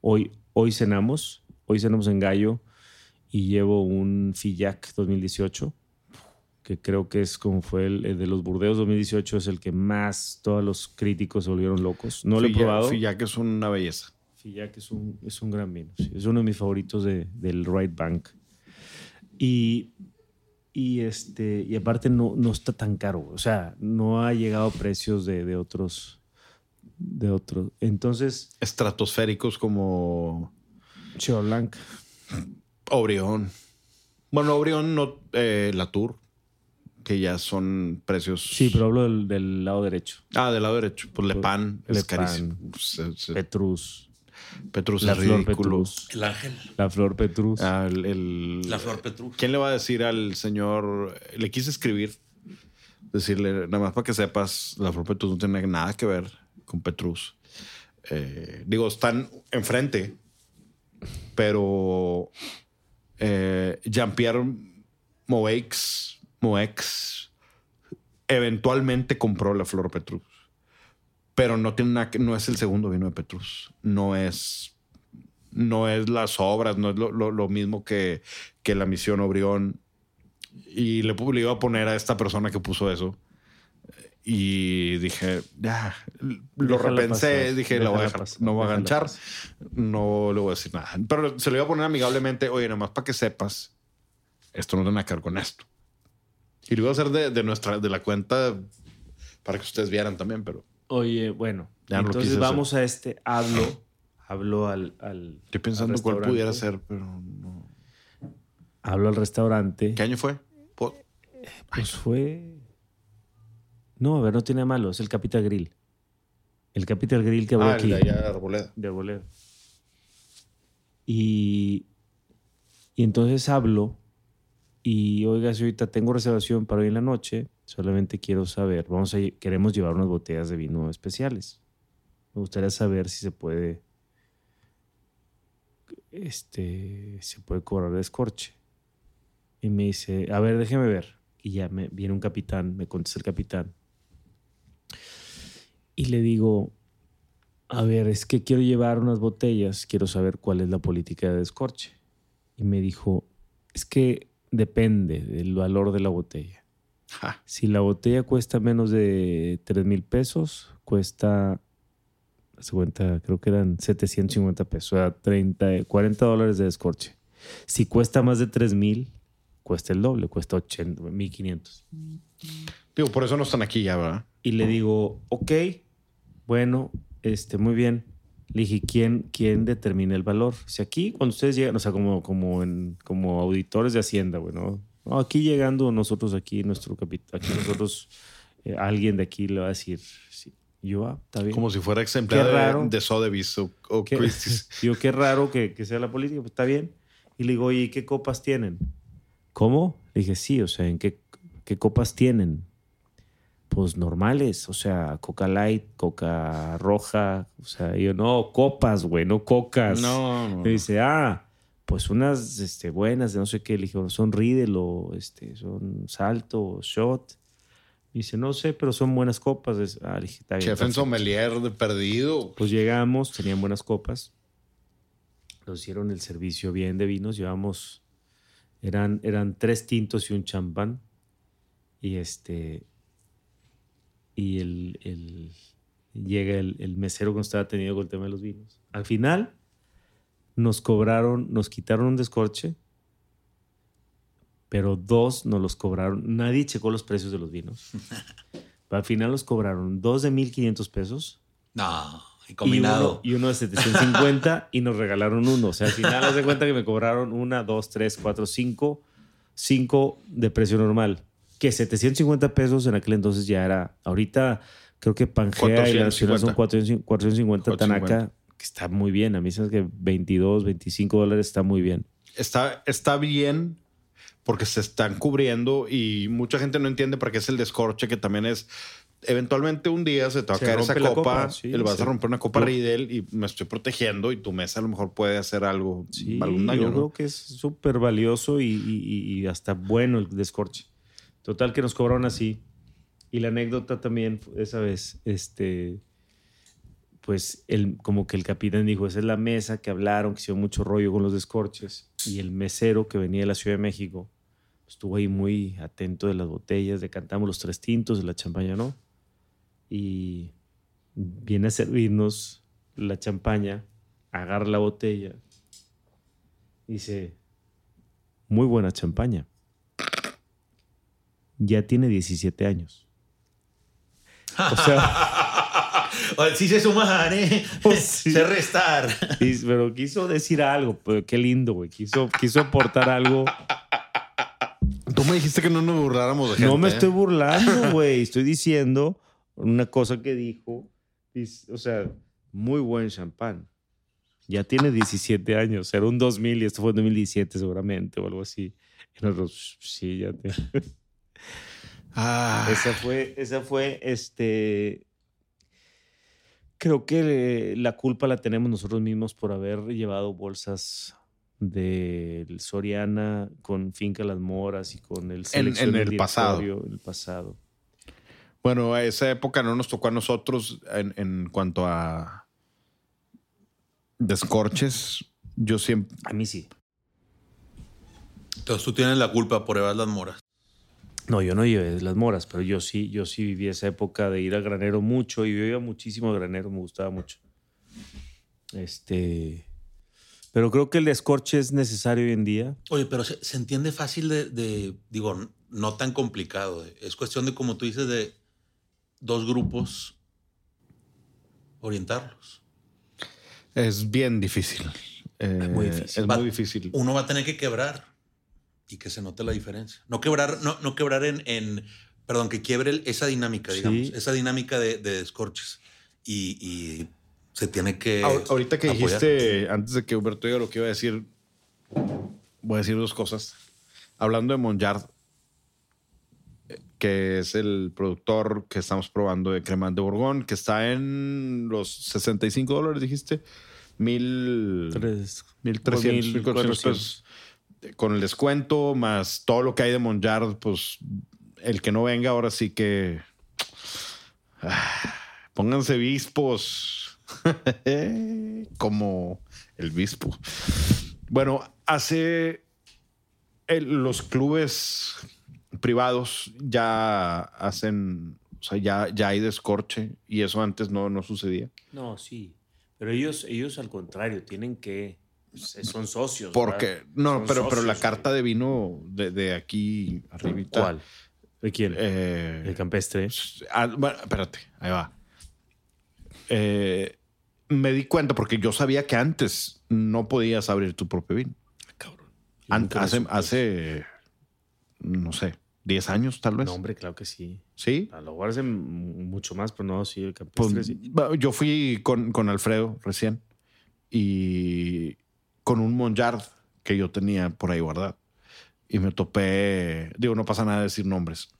hoy, hoy cenamos, hoy cenamos en Gallo y llevo un Fillac 2018, que creo que es como fue el, el de los Burdeos 2018, es el que más todos los críticos se volvieron locos. No lo he probado. Fillac es una belleza. Fillac es un, es un gran vino. sí. Es uno de mis favoritos de- del Right Bank. Y, y, este, y aparte no, no está tan caro. O sea, no ha llegado a precios de, de otros. De otros. Entonces, Estratosféricos como Cheo Blanc. Obrión. Bueno, Obrión no, eh, Latour, que ya son precios. Sí, pero hablo del, del lado derecho. Ah, del lado derecho. Pues Lepan Le carísimo. Pan. Pues, es- es- Petrus. Petrus La es flor ridículo. Petrus. El ángel. La flor Petrus. Ah, el- el- La flor Petrus. ¿Quién le va a decir al señor? Le quise escribir, decirle, nada más para que sepas, la flor Petrus no tiene nada que ver con Petrus. Eh, digo, están enfrente, pero eh, Jean-Pierre Moex, Moex eventualmente compró la flor Petrus, pero no tiene nada que, no es el segundo vino de Petrus, no es no es las obras, no es lo, lo- lo mismo que, que la misión Obrión. Y le, le iba a poner a esta persona que puso eso. Y dije, ya, lo repensé, pasar, dije, la voy a déjala dejar, pasar, no voy a déjala ganchar, pasar. no le voy a decir nada. Pero se lo iba a poner amigablemente, oye, nada más para que sepas, esto no tiene que ver con esto. Y lo iba a hacer de, de nuestra, de la cuenta para que ustedes vieran también, pero Oye, bueno. Ya no lo entonces vamos a este. Hablo. Hablo al. al estoy pensando al cuál pudiera restaurante. ser, pero no. Hablo al restaurante. ¿Qué año fue? Pues fue. No, a ver, no tiene malo. Es el Capital Grill. El Capital Grill que abrió Ah, aquí. de allá, Arboleda. de Arboleda. Y, y entonces hablo y oiga, si ahorita tengo reservación para hoy en la noche, solamente quiero saber, vamos a, queremos llevar unas botellas de vino especiales. Me gustaría saber si se puede, este, se puede cobrar de escorche. Y me dice, a ver, déjeme ver. Y ya me viene un capitán, me contesta el capitán. Y le digo, a ver, es que quiero llevar unas botellas, quiero saber cuál es la política de descorche. Y me dijo, es que depende del valor de la botella. Ja. Si la botella cuesta menos de 3 mil pesos, cuesta, se cuenta, creo que eran 750 pesos, o sea, 30, 40 dólares de descorche. Si cuesta más de 3 mil, cuesta el doble, cuesta 80, 1500. Digo, por eso no están aquí ya, ¿verdad? Y le digo, ok, bueno, este, muy bien. Le dije, ¿quién, quién determina el valor? Si aquí, cuando ustedes llegan, o sea, como, como, en, como auditores de Hacienda, güey, ¿no? Aquí llegando nosotros, aquí, nuestro capitán, aquí nosotros, eh, alguien de aquí le va a decir, sí. Yo, ah, está bien. Como si fuera raro. de, de Sotheby's o, o ¿Qué? Christie's. Digo, qué raro que, que sea la política, pues está bien. Y le digo, oye, ¿y qué copas tienen? ¿Cómo? Le dije, sí, o sea, ¿en qué, qué copas tienen? Pues normales, o sea, Coca Light, Coca Roja, o sea, yo, no, copas, güey, no cocas. No, no. Me dice, ah, pues unas este, buenas de no sé qué. Le dije, son Riedel o este, son Salto o Shot. Dice, no sé, pero son buenas copas. Es- Ah, le dije, está bien. Chef en sommelier de perdido. Pues llegamos, tenían buenas copas. Nos hicieron el servicio bien de vinos. Llevamos, eran, eran tres tintos y un champán. Y este, y el, el- llega el, el mesero que nos estaba teniendo con el tema de los vinos. Al final, nos cobraron, nos quitaron un descorche, pero dos nos los cobraron. Nadie checó los precios de los vinos. Al final nos cobraron dos de 1.500 pesos No, y y combinado. uno, y uno de 750 y nos regalaron uno. O sea, al final haz de cuenta que me cobraron una, dos, tres, cuatro, cinco, cinco de precio normal. Que 750 pesos en aquel entonces ya era. Ahorita creo que Pangea y la Nacional son 450, 450 Tanaka, que está muy bien. A mí se me hace que 22, 25 dólares está muy bien. Está, está bien porque se están cubriendo y mucha gente no entiende para qué es el descorche, que también es. Eventualmente un día se te va a Se caer esa copa, copa, sí, le vas sí. a romper una copa Riedel y me estoy protegiendo y tu mesa a lo mejor puede hacer algo, Sí, algún daño. yo ¿no? creo que es súper valioso y, y- y- y hasta bueno el descorche. Total que nos cobraron así. Y la anécdota también, fue esa vez, este, pues el, como que el capitán dijo, esa es la mesa que hablaron, que hicieron mucho rollo con los descorches. Y el mesero que venía de la Ciudad de México estuvo ahí muy atento de las botellas, decantamos los tres tintos, de la champaña no. Y viene a servirnos la champaña, agarra la botella, dice, muy buena champaña. Ya tiene 17 años. O sea, Sí se sumar, ¿eh? Oh, sí. Se restar. pero quiso decir algo, pero qué lindo, güey. Quiso, quiso aportar algo. Tú me dijiste que no nos burláramos de gente. No me ¿eh? estoy burlando, güey. Estoy diciendo una cosa que dijo. O sea, muy buen champán. Ya tiene 17 años. Era un 2000 y esto fue en 2017 seguramente o algo así. Y nosotros, sí, ya te... Ah, Esa fue, esa fue, este... Creo que la culpa la tenemos nosotros mismos por haber llevado bolsas del Soriana con Finca Las Moras y con el en del el pasado. En el pasado. Bueno, a esa época no nos tocó a nosotros en, en cuanto a descorches. Yo siempre. A mí sí. Entonces tú tienes la culpa por llevar las moras. No, yo no llevé las moras, pero yo sí, yo sí viví esa época de ir al granero mucho y yo iba muchísimo al granero, me gustaba mucho. Este, pero creo que el descorche es necesario hoy en día. Oye, pero se, se entiende fácil de, de- digo, no tan complicado. eh. Es cuestión de, como tú dices, de dos grupos orientarlos. Es bien difícil. Eh, Muy difícil. Es Va- muy difícil. Uno va a tener que quebrar y que se note la diferencia. No quebrar, no, no quebrar en, en- perdón, que quiebre el- esa dinámica, Sí. digamos, esa dinámica de, de descorches. Y, y se tiene que. Ahor- Ahorita que apoyar. dijiste, antes de que Humberto diga lo que iba a decir, voy a decir dos cosas. Hablando de Monjard, que es el productor que estamos probando de Cremant de Bourgogne, que está en los 65 dólares, dijiste. Mil, Tres, 1300, mil 1400 pesos. Con el descuento, más todo lo que hay de Monjard, pues el que no venga ahora sí que... ah, pónganse bispos. Como el bispo. Bueno, hace los clubes privados ya hacen, o sea, ya, ya hay descorche y eso antes no, no sucedía. No, sí. Pero ellos, ellos al contrario, tienen que. Se- Son socios. Porque, ¿verdad? no, Son pero, pero la socios, carta de vino de, de aquí arribita. ¿Cuál? ¿De quién? Eh, el campestre. ah, bueno, espérate, ahí va. Eh, me di cuenta porque yo sabía que antes no podías abrir tu propio vino. Cabrón. Nunca me hace, hace, no sé, 10 años tal vez. No, hombre, claro que sí. Sí. A lo mejor hace mucho más, pero no, sí, el Pues, campestre sí. va, yo fui con, con Alfredo recién y con un Monjard que yo tenía por ahí guardado. Y me topé, digo, no pasa nada decir nombres.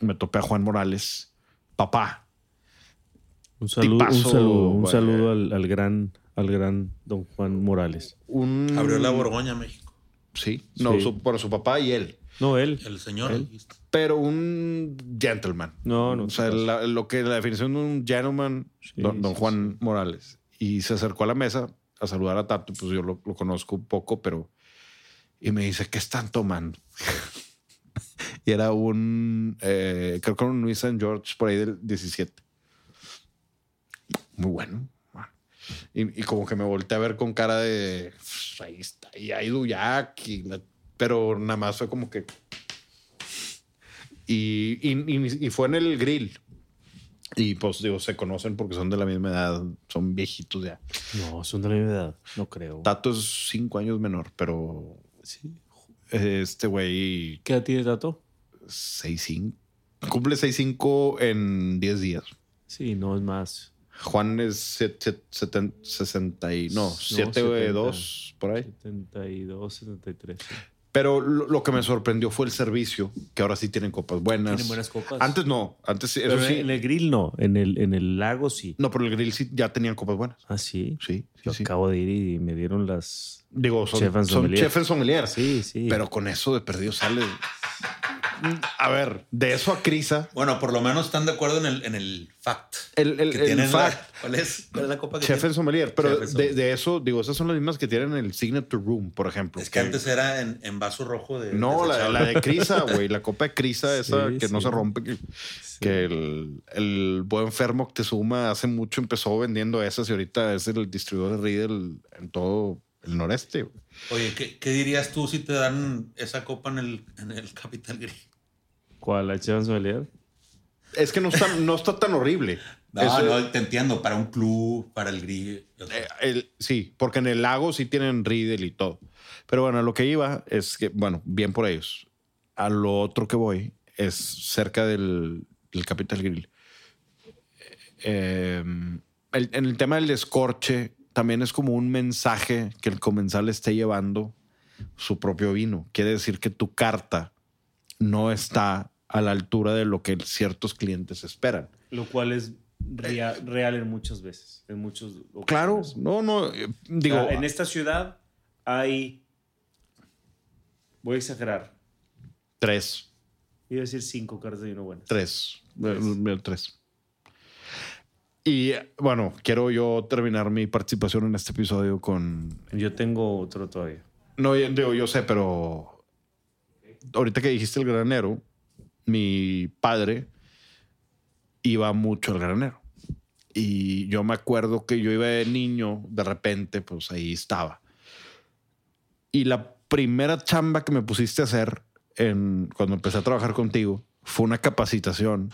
Me topé a Juan Morales, papá. Un saludo, un saludo, un güey. saludo al, al gran, al gran don Juan Morales. Un, Abrió la Borgoña México. Sí, no, Sí. su- por su papá y él. No, él. El señor. Él. Pero un gentleman. No, no. O sea, la- lo que la definición de un gentleman, Sí, don, don sí, Juan Morales. Y se acercó a la mesa a saludar a Tato. Pues yo lo, conozco un poco, pero. Y me dice, ¿qué están tomando? y era un. eh, creo que era un Luis St. George por ahí del 17. Muy bueno. bueno. Y, como que me volteé a ver con cara de. "Pues, Ahí está, y hay Duyac. Y pero nada más fue como que. Y- y fue en el grill. Y pues digo, se conocen porque son de la misma edad, son viejitos ya. No, son de la misma edad. No creo. Tato es cinco años menor, pero Sí. este güey ¿Qué edad tiene Tato? 6'5". Cumple 6'5 en 10 días. Sí, no es más. Juan es set- set- seten- 60 y no, No, 7'2 por ahí. 72, 73. sí. Pero lo, lo que me sorprendió fue el servicio, que ahora sí tienen copas buenas. Tienen buenas copas. Antes no, antes sí, eso Pero sí. en el grill no, en el, en el lago sí. No, pero el grill sí ya tenían copas buenas. Ah, sí. Sí, sí, Yo sí. acabo de ir y me dieron las. Digo, son Chef son sommelier. chef and sommelier. Sí, sí. Pero con eso de perdido sale. A ver, de eso a Crisa, Bueno, por lo menos están de acuerdo en el, en el fact. el, el, que la- fact, ¿cuál, es, ¿Cuál es la copa que chef tienen? and sommelier. Pero de, sommelier. de eso, digo, esas son las mismas que tienen el Signature Room, por ejemplo. Es que antes era en, en vaso rojo de. No, la, desechable. la de Crisa, güey. La copa de Crisa, esa Sí, que no se rompe. Que, Sí. que el, el buen Fer Moctezuma hace mucho empezó vendiendo esas y ahorita es el distribuidor de Riedel en todo el noreste. güey. Oye, ¿qué, qué dirías tú si te dan esa copa en el, en el Capital Grill? ¿Cuál? ¿La Chivas Sommelier? Es que no está, no está tan horrible. No, Eso- no, te entiendo. Para un club, para el grill. o sea, Eh, el- sí, porque en el lago sí tienen Riedel y todo. Pero bueno, a lo que iba es que, bueno, bien por ellos. A lo otro que voy es cerca del, del Capital Grill. Eh, el- en el tema del descorche, también es como un mensaje que el comensal esté llevando su propio vino. Quiere decir que tu carta no está a la altura de lo que ciertos clientes esperan. Lo cual es rea- real en muchas veces. En muchos Claro, ocasiones. no, no, eh, digo, O sea, en esta ciudad hay. Voy a exagerar. tres. Iba a decir cinco cartas de vino buenas. Tres. Tres. Eh, Tres. Y bueno, quiero yo terminar mi participación en este episodio con. Yo tengo otro todavía. No, digo, yo sé, pero ahorita que dijiste el granero, mi padre iba mucho al granero. Y yo me acuerdo que yo iba de niño, de repente, pues ahí estaba. Y la primera chamba que me pusiste a hacer en, cuando empecé a trabajar contigo fue una capacitación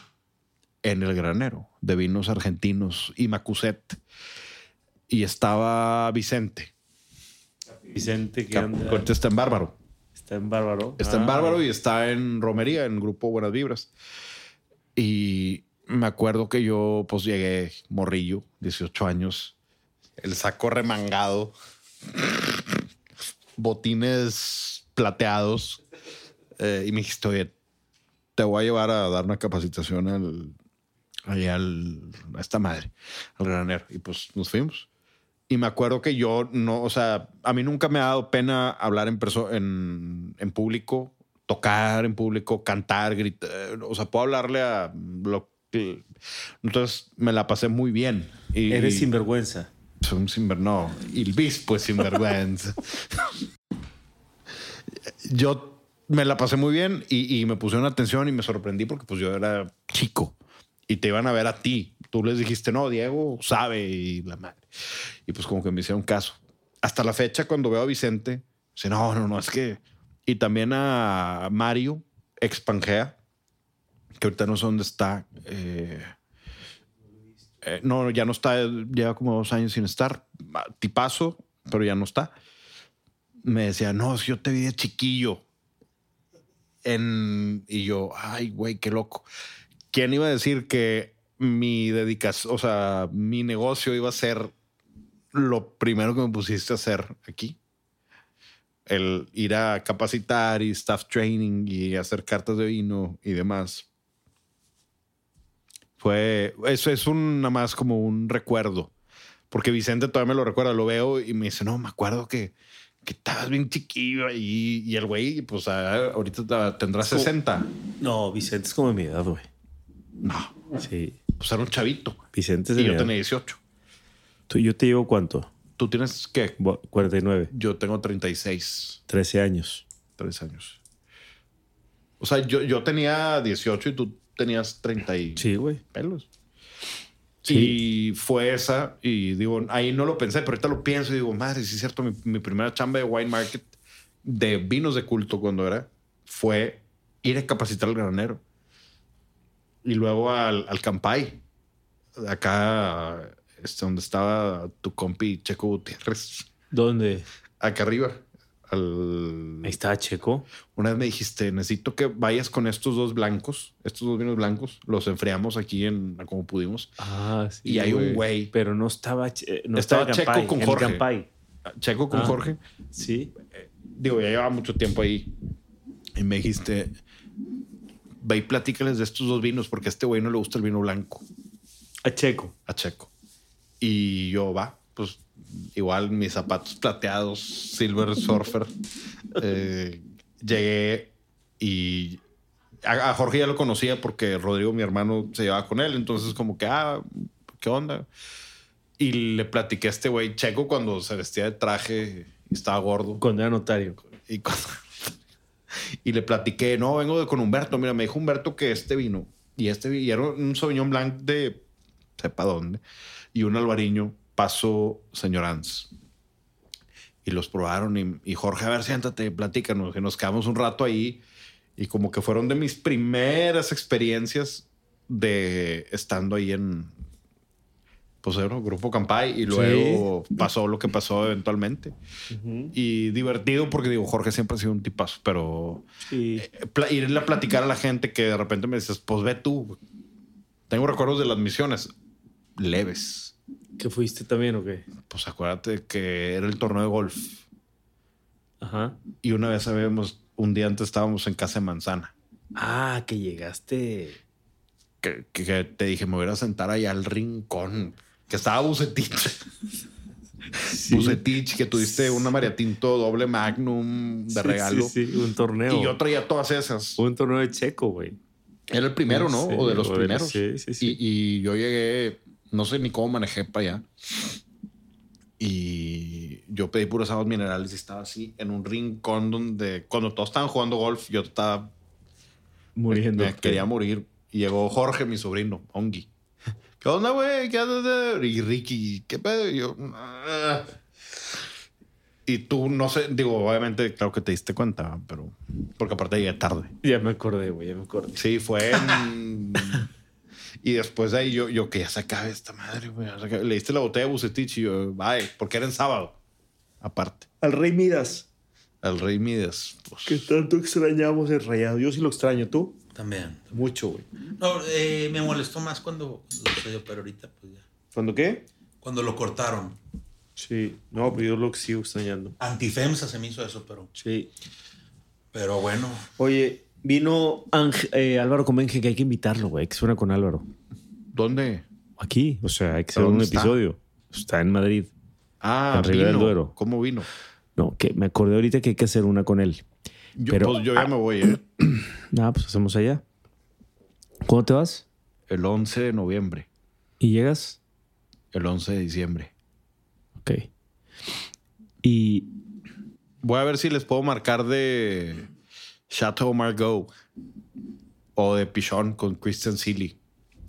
en el granero de vinos argentinos y Macuset. Y estaba Vicente, Vicente, que que anda- en Bárbaro. Está en Bárbaro. Está en Ah, Bárbaro y está en Romería, en Grupo Buenas Vibras. Y me acuerdo que yo pues llegué morrillo, 18 años, el saco remangado, botines plateados. eh, y me dijiste, oye, te voy a llevar a dar una capacitación al, allá al, a esta madre, al granero. Y pues nos fuimos. Y me acuerdo que yo no, o sea, a mí nunca me ha dado pena hablar en, en, en público, tocar en público, cantar, gritar. O sea, puedo hablarle a lo que. Entonces me la pasé muy bien. Y, Eres sinvergüenza. un sinver, no, el bispo es sinvergüenza. yo me la pasé muy bien y, y me pusieron atención y me sorprendí porque pues yo era chico y te iban a ver a ti. Tú les dijiste, no, Diego sabe y la madre. Y pues como que me hicieron caso. Hasta la fecha, cuando veo a Vicente, dice, no, no, no, es que... Y también a Mario, ex Pangea, que ahorita no sé dónde está. Eh, eh, no, ya no está, lleva como dos años sin estar. Tipazo, pero ya no está. Me decía, no, si yo te vi de chiquillo. En, y yo, ay, güey, qué loco. ¿Quién iba a decir que mi dedicación, o sea, mi negocio iba a ser lo primero que me pusiste a hacer aquí? El ir a capacitar y staff training y hacer cartas de vino y demás. Fue, eso es un, nada más como un recuerdo. Porque Vicente todavía me lo recuerda, lo veo y me dice, no, me acuerdo que, que estabas bien chiquillo y, y el güey, pues ah, ahorita tendrá 60. No, Vicente es como mi edad, güey. No, Sí. Pues era un chavito. Vicente de Y yo tenía 18. ¿Tú- ¿Yo te llevo cuánto? ¿Tú tienes qué? Bo- 49. Yo tengo 36, 13 años. 3 años. O sea, yo, yo tenía 18 y tú tenías 30 y Sí, güey. pelos. Sí. Y fue esa, y digo, ahí no lo pensé, pero ahorita lo pienso y digo, madre, sí es cierto, mi, mi primera chamba de wine market de vinos de culto cuando era, fue ir a capacitar al granero. Y luego al, al Campay, acá, este, donde estaba tu compi Checo Gutiérrez, ¿Dónde? acá arriba. Al, Ahí está Checo. una vez me dijiste, necesito que vayas con estos dos blancos, estos dos vinos blancos, los enfriamos aquí en como pudimos. Ah, sí. Y hay un güey. Pero no estaba, no Estaba estaba, Checo con Jorge. Campay. Checo con Ah. Jorge. Sí. Digo, ya llevaba mucho tiempo ahí. Y me dijiste, ve y platícales de estos dos vinos porque a este güey no le gusta el vino blanco, A Checo. a Checo. Y yo, va, pues igual mis zapatos plateados, Silver Surfer. Eh, llegué y a, a Jorge ya lo conocía porque Rodrigo, mi hermano, se llevaba con él. Entonces, como que, ah, ¿qué onda? Y le platiqué a este güey Checo cuando se vestía de traje y estaba gordo. Cuando era notario. Y, cuando- y le platiqué, no, vengo de con Humberto. Mira, me dijo Humberto que este vino y este y era un Sauvignon Blanc de sepa dónde y un albariño pasó señor Ans. Y los probaron y, y Jorge, a ver, siéntate, platícanos, que nos quedamos un rato ahí y como que fueron de mis primeras experiencias de estando ahí en pues era Grupo Campay y luego pasó lo que pasó eventualmente y divertido porque digo, Jorge siempre ha sido un tipazo, pero Sí. eh, irle a platicar a la gente que de repente me dices, pues ve tú. Tengo recuerdos de las misiones leves. ¿Que fuiste también o qué? Pues acuérdate que era el torneo de golf Ajá. y una vez sabemos, un día antes estábamos en casa de manzana. Ah, que llegaste. Que, te dije, me voy a sentar allá al rincón. Que estaba Bucetich. Bucetich, que tuviste una María Tinto doble Magnum de Sí, regalo. Sí, sí, un torneo. Y yo traía todas esas. Un torneo de Checo, güey. Era el primero, ¿no? Sí, o de los primeros. sí, sí, sí. Y, y yo llegué, no sé ni cómo manejé para allá. Y yo pedí puros aguas minerales y estaba así en un rincón donde cuando todos estaban jugando golf, yo estaba Muriendo. me quería morir. Y llegó Jorge, mi sobrino, Ongi. ¿Qué onda, güey? ¿Qué haces? Y Ricky, ¿qué pedo? Y yo. "Ah". Y tú, no sé, digo, obviamente, claro que te diste cuenta, pero. Porque aparte llegué tarde. Ya me acordé, güey, ya me acordé. Sí, fue en- y después de ahí yo, yo que ya se acabe esta madre, güey. Le diste la botella de Bucetich y yo, bye, porque era en sábado. Aparte. Al Rey Midas. El Rey Midas. Pues, Que tanto extrañamos el rayado. Yo sí lo extraño, ¿tú? También. Mucho, güey. No, eh, me molestó más cuando lo sucedió, pero ahorita pues ya. ¿Cuándo qué? Cuando lo cortaron. Sí. No, pero yo lo sigo extrañando. Antifemsa se me hizo eso, pero, Sí. pero bueno. Oye, vino Ángel- eh, Álvaro Comenje, que hay que invitarlo, güey. Que suena con Álvaro. ¿Dónde? Aquí. O sea, hay que hacer un episodio. Está en Madrid. Ah, en Ribera del vino. Duero. ¿Cómo vino? No, que me acordé ahorita que hay que hacer una con él. Yo, Pero- pues yo ya me voy, ¿eh? Ah, pues hacemos allá. ¿Cuándo te vas? El 11 de noviembre. ¿Y llegas? El 11 de diciembre. Ok. Y Voy a ver si les puedo marcar de Chateau Margaux o de Pichon con Christian Sealy.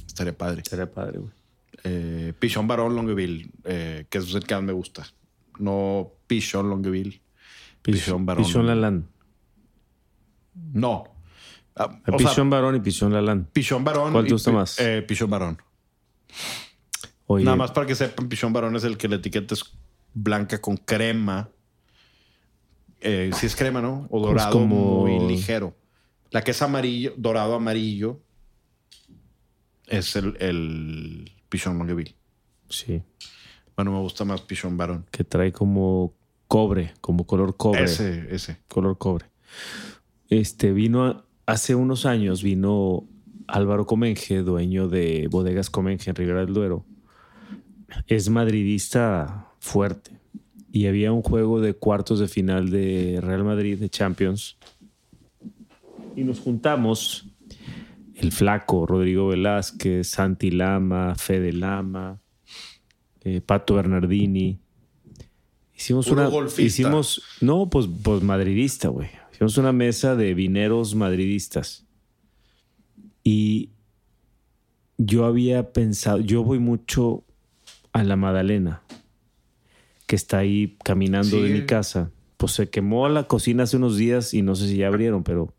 Estaría padre. sería padre, güey. Eh, Pichon Barón Longueville, eh, que es el que más me gusta. No Pichon Longueville. Pichon Barón. Pichón Lalán. No. Ah, Pichón Barón y Pichón Lalán. Pichón Barón. ¿Cuál te gusta más? Eh, Pichón Barón. Oye, Nada más para que sepan, Pichón Barón es el que la etiqueta es blanca con crema. Eh, sí es crema, ¿no? O Pues dorado como- muy ligero. La que es amarillo, dorado amarillo, es el, el Pichón Longueville. sí, Bueno, me gusta más Pichón Barón. que trae como cobre, como color cobre. Ese, ese. color cobre. Este vino a- hace unos años, vino Álvaro Comenge, dueño de Bodegas Comenge en Ribera del Duero. Es madridista fuerte. Y había un juego de cuartos de final de Real Madrid de Champions. Y nos juntamos el flaco, Rodrigo Velázquez, Santi Lama, Fede Lama, eh, Pato Bernardini. Hicimos Puro una. golfista. Hicimos. No, pues, pues madridista, güey. Hicimos una mesa de vineros madridistas. Y yo había pensado. Yo voy mucho a la Madalena, que está ahí caminando de mi casa. Pues se quemó la cocina hace unos días y no sé si ya abrieron, pero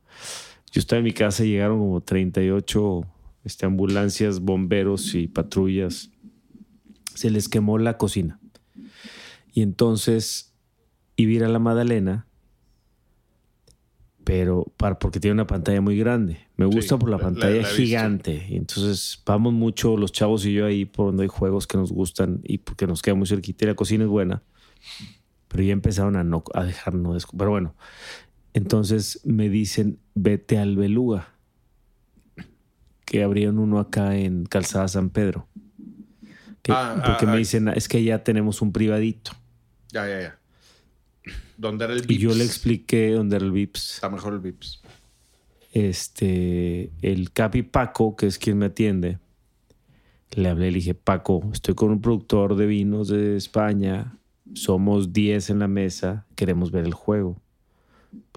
yo estaba en mi casa y llegaron como 38 este, ambulancias, bomberos y patrullas. Se les quemó la cocina. Y entonces iba a ir a la Magdalena, pero para, porque tiene una pantalla muy grande. Me gusta Sí, por la la- pantalla la gigante. Y entonces vamos mucho los chavos y yo ahí por donde hay juegos que nos gustan y porque nos queda muy cerquita y la cocina es buena. Pero ya empezaron a, no, a dejar no descu- Pero bueno, entonces me dicen, vete al Beluga, que abrieron uno acá en Calzada San Pedro. Que- Ah, porque ah, me ah. dicen, es que ya tenemos un privadito. Ya, ya, ya. ¿Dónde era el Y Vips? yo le expliqué dónde era el Vips. Está mejor el Vips. Este, el Capi Paco, que es quien me atiende, le hablé, le dije, Paco, estoy con un productor de vinos de España, somos 10 en la mesa, queremos ver el juego.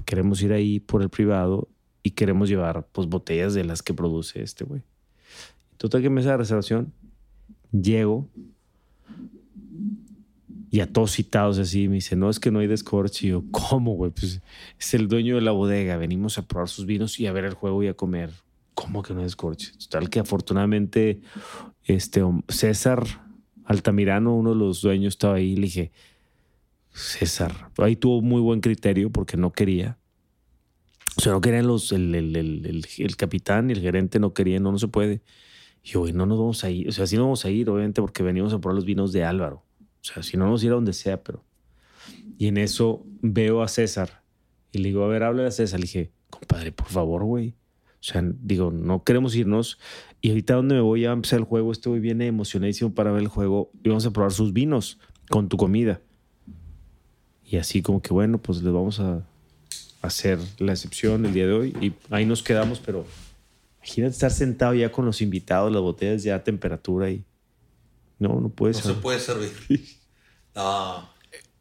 Queremos ir ahí por el privado y queremos llevar pues botellas de las que produce este güey. Total que me hace la reservación, llego y a todos citados así, me dice, no, es que no hay descorche. Y yo, ¿cómo, güey? Pues es el dueño de la bodega, venimos a probar sus vinos y a ver el juego y a comer. ¿Cómo que no hay descorche? Total que afortunadamente este, César Altamirano, uno de los dueños, estaba ahí le dije, César, ahí tuvo muy buen criterio porque no quería. O sea, no querían los, el, el, el, el, capitán y el gerente no querían, no, no se puede. Y yo, no nos vamos a ir. O sea, sí no vamos a ir, obviamente, porque venimos a probar los vinos de Álvaro. O sea, si no nos ir a donde sea, pero. Y en eso veo a César y le digo, a ver, háblale a César. Le dije, compadre, por favor, güey. O sea, digo, no queremos irnos. Y ahorita donde me voy a empezar el juego, güey viene emocionadísimo para ver el juego y vamos a probar sus vinos con tu comida. Y así como que, bueno, pues les vamos a hacer la excepción el día de hoy. Y ahí nos quedamos, pero imagínate estar sentado ya con los invitados, las botellas ya a temperatura y... No, no puede No ser. se puede servir. No.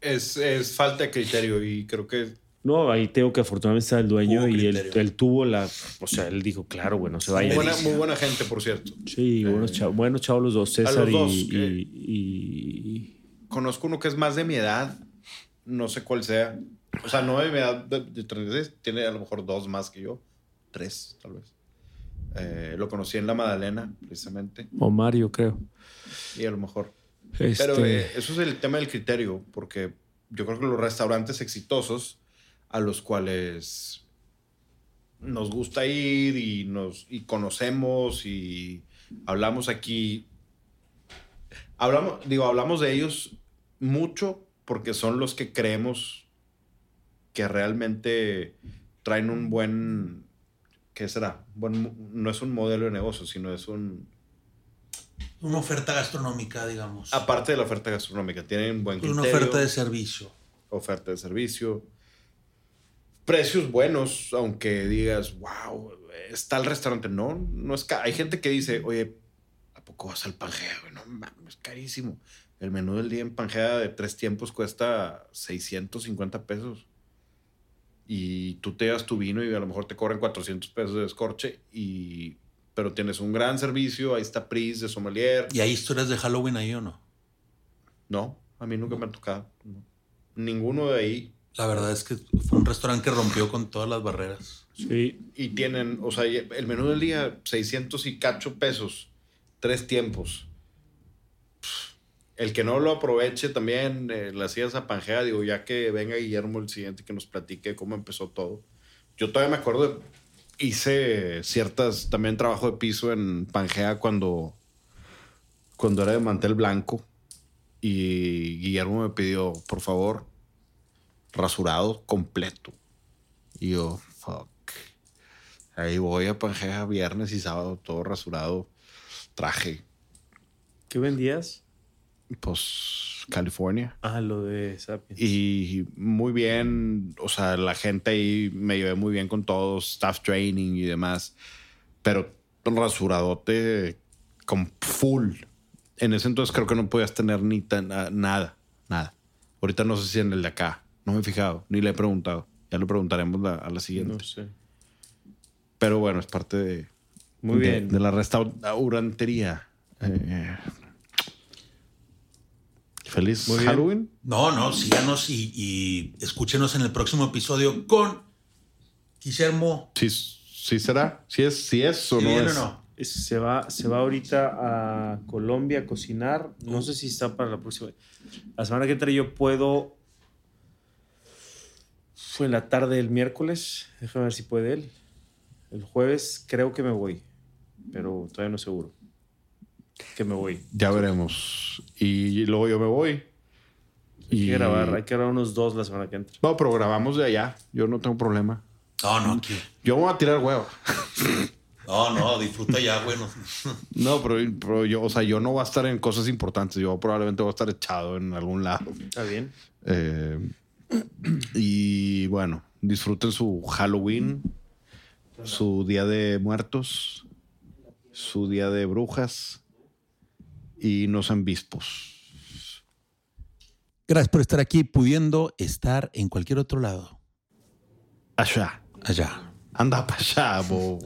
Es, es falta de criterio y creo que No, ahí tengo que afortunadamente está el dueño y él, él tuvo la... O sea, él dijo, claro, bueno, se vaya. muy buena, muy buena gente, por cierto. Sí, buenos chavos, buenos chavos los dos, César los dos, y, que- y- y- Conozco uno que es más de mi edad, no sé cuál sea. O sea, no de mi edad de, de 36, tiene a lo mejor dos más que yo, tres tal vez. Eh, lo conocí en la Madalena, precisamente, o Mario, creo. Y a lo mejor. Este, Pero eh, eso es el tema del criterio, porque yo creo que los restaurantes exitosos a los cuales nos gusta ir y nos y conocemos y hablamos aquí hablamos digo hablamos de ellos mucho porque son los que creemos que realmente traen un buen qué será Buen mo- no es un modelo de negocio sino es un Una oferta gastronómica, digamos. Aparte de la oferta gastronómica, tienen buen criterio. Una oferta de servicio. Oferta de servicio. Precios buenos, aunque digas, wow, está el restaurante. No, no es caro. Hay gente que dice, oye, ¿a poco vas al Pangea? No mames, es carísimo. El menú del día en Pangea de tres tiempos cuesta 650 pesos. Y tú te das tu vino y a lo mejor te cobran 400 pesos de escorche y pero tienes un gran servicio, ahí está Pris de sommelier. ¿Y hay historias de Halloween ahí o no? No, a mí nunca me ha tocado. Ninguno de ahí. La verdad es que fue un restaurante que rompió con todas las barreras. Sí. Y tienen, o sea, el menú del día, 600 y cacho pesos, tres tiempos. El que no lo aproveche también, eh, las sillas a Pangea, digo, ya que venga Guillermo el siguiente que nos platique cómo empezó todo. Yo todavía me acuerdo de hice ciertas, también trabajo de piso en Pangea cuando, cuando era de mantel blanco. Y Guillermo me pidió, por favor, rasurado completo. Y yo, fuck. Ahí voy a Pangea viernes y sábado, todo rasurado, traje. ¿Qué vendías? Pues California. Ah, lo de Sapiens. Y muy bien, o sea, la gente ahí me llevé muy bien con todos, staff training y demás, pero rasuradote con full. En ese entonces creo que no podías tener ni nada, nada. Ahorita no sé si en el de acá, no me he fijado, ni le he preguntado. Ya le preguntaremos a la siguiente. No sé. Pero bueno, es parte de, muy bien. de la restaurantería. Eh, Feliz Halloween. No, no, síganos y, escúchenos en el próximo episodio con Guillermo. Sí, sí será. Si es, si es o no es. no. Se va, se va ahorita a Colombia a cocinar. No sé si está para la próxima. La semana que entra yo puedo. Fue en la tarde del miércoles. Déjame ver si puede él. El jueves creo que me voy, pero todavía no seguro que me voy. Ya veremos. Y luego yo me voy. Hay que grabar, hay que grabar unos dos la semana que entra. No, pero grabamos de allá. Yo no tengo problema. No, no, aquí. Yo voy a tirar huevo. No, no, disfruta ya, bueno. No, pero, yo, o sea, yo no voy a estar en cosas importantes. Yo probablemente voy a estar echado en algún lado. Está bien. Eh, y bueno, disfruten su Halloween, su Día de Muertos, su Día de Brujas y no sean bispos. Gracias por estar aquí, pudiendo estar en cualquier otro lado. Allá. Allá. Anda para allá, bobo.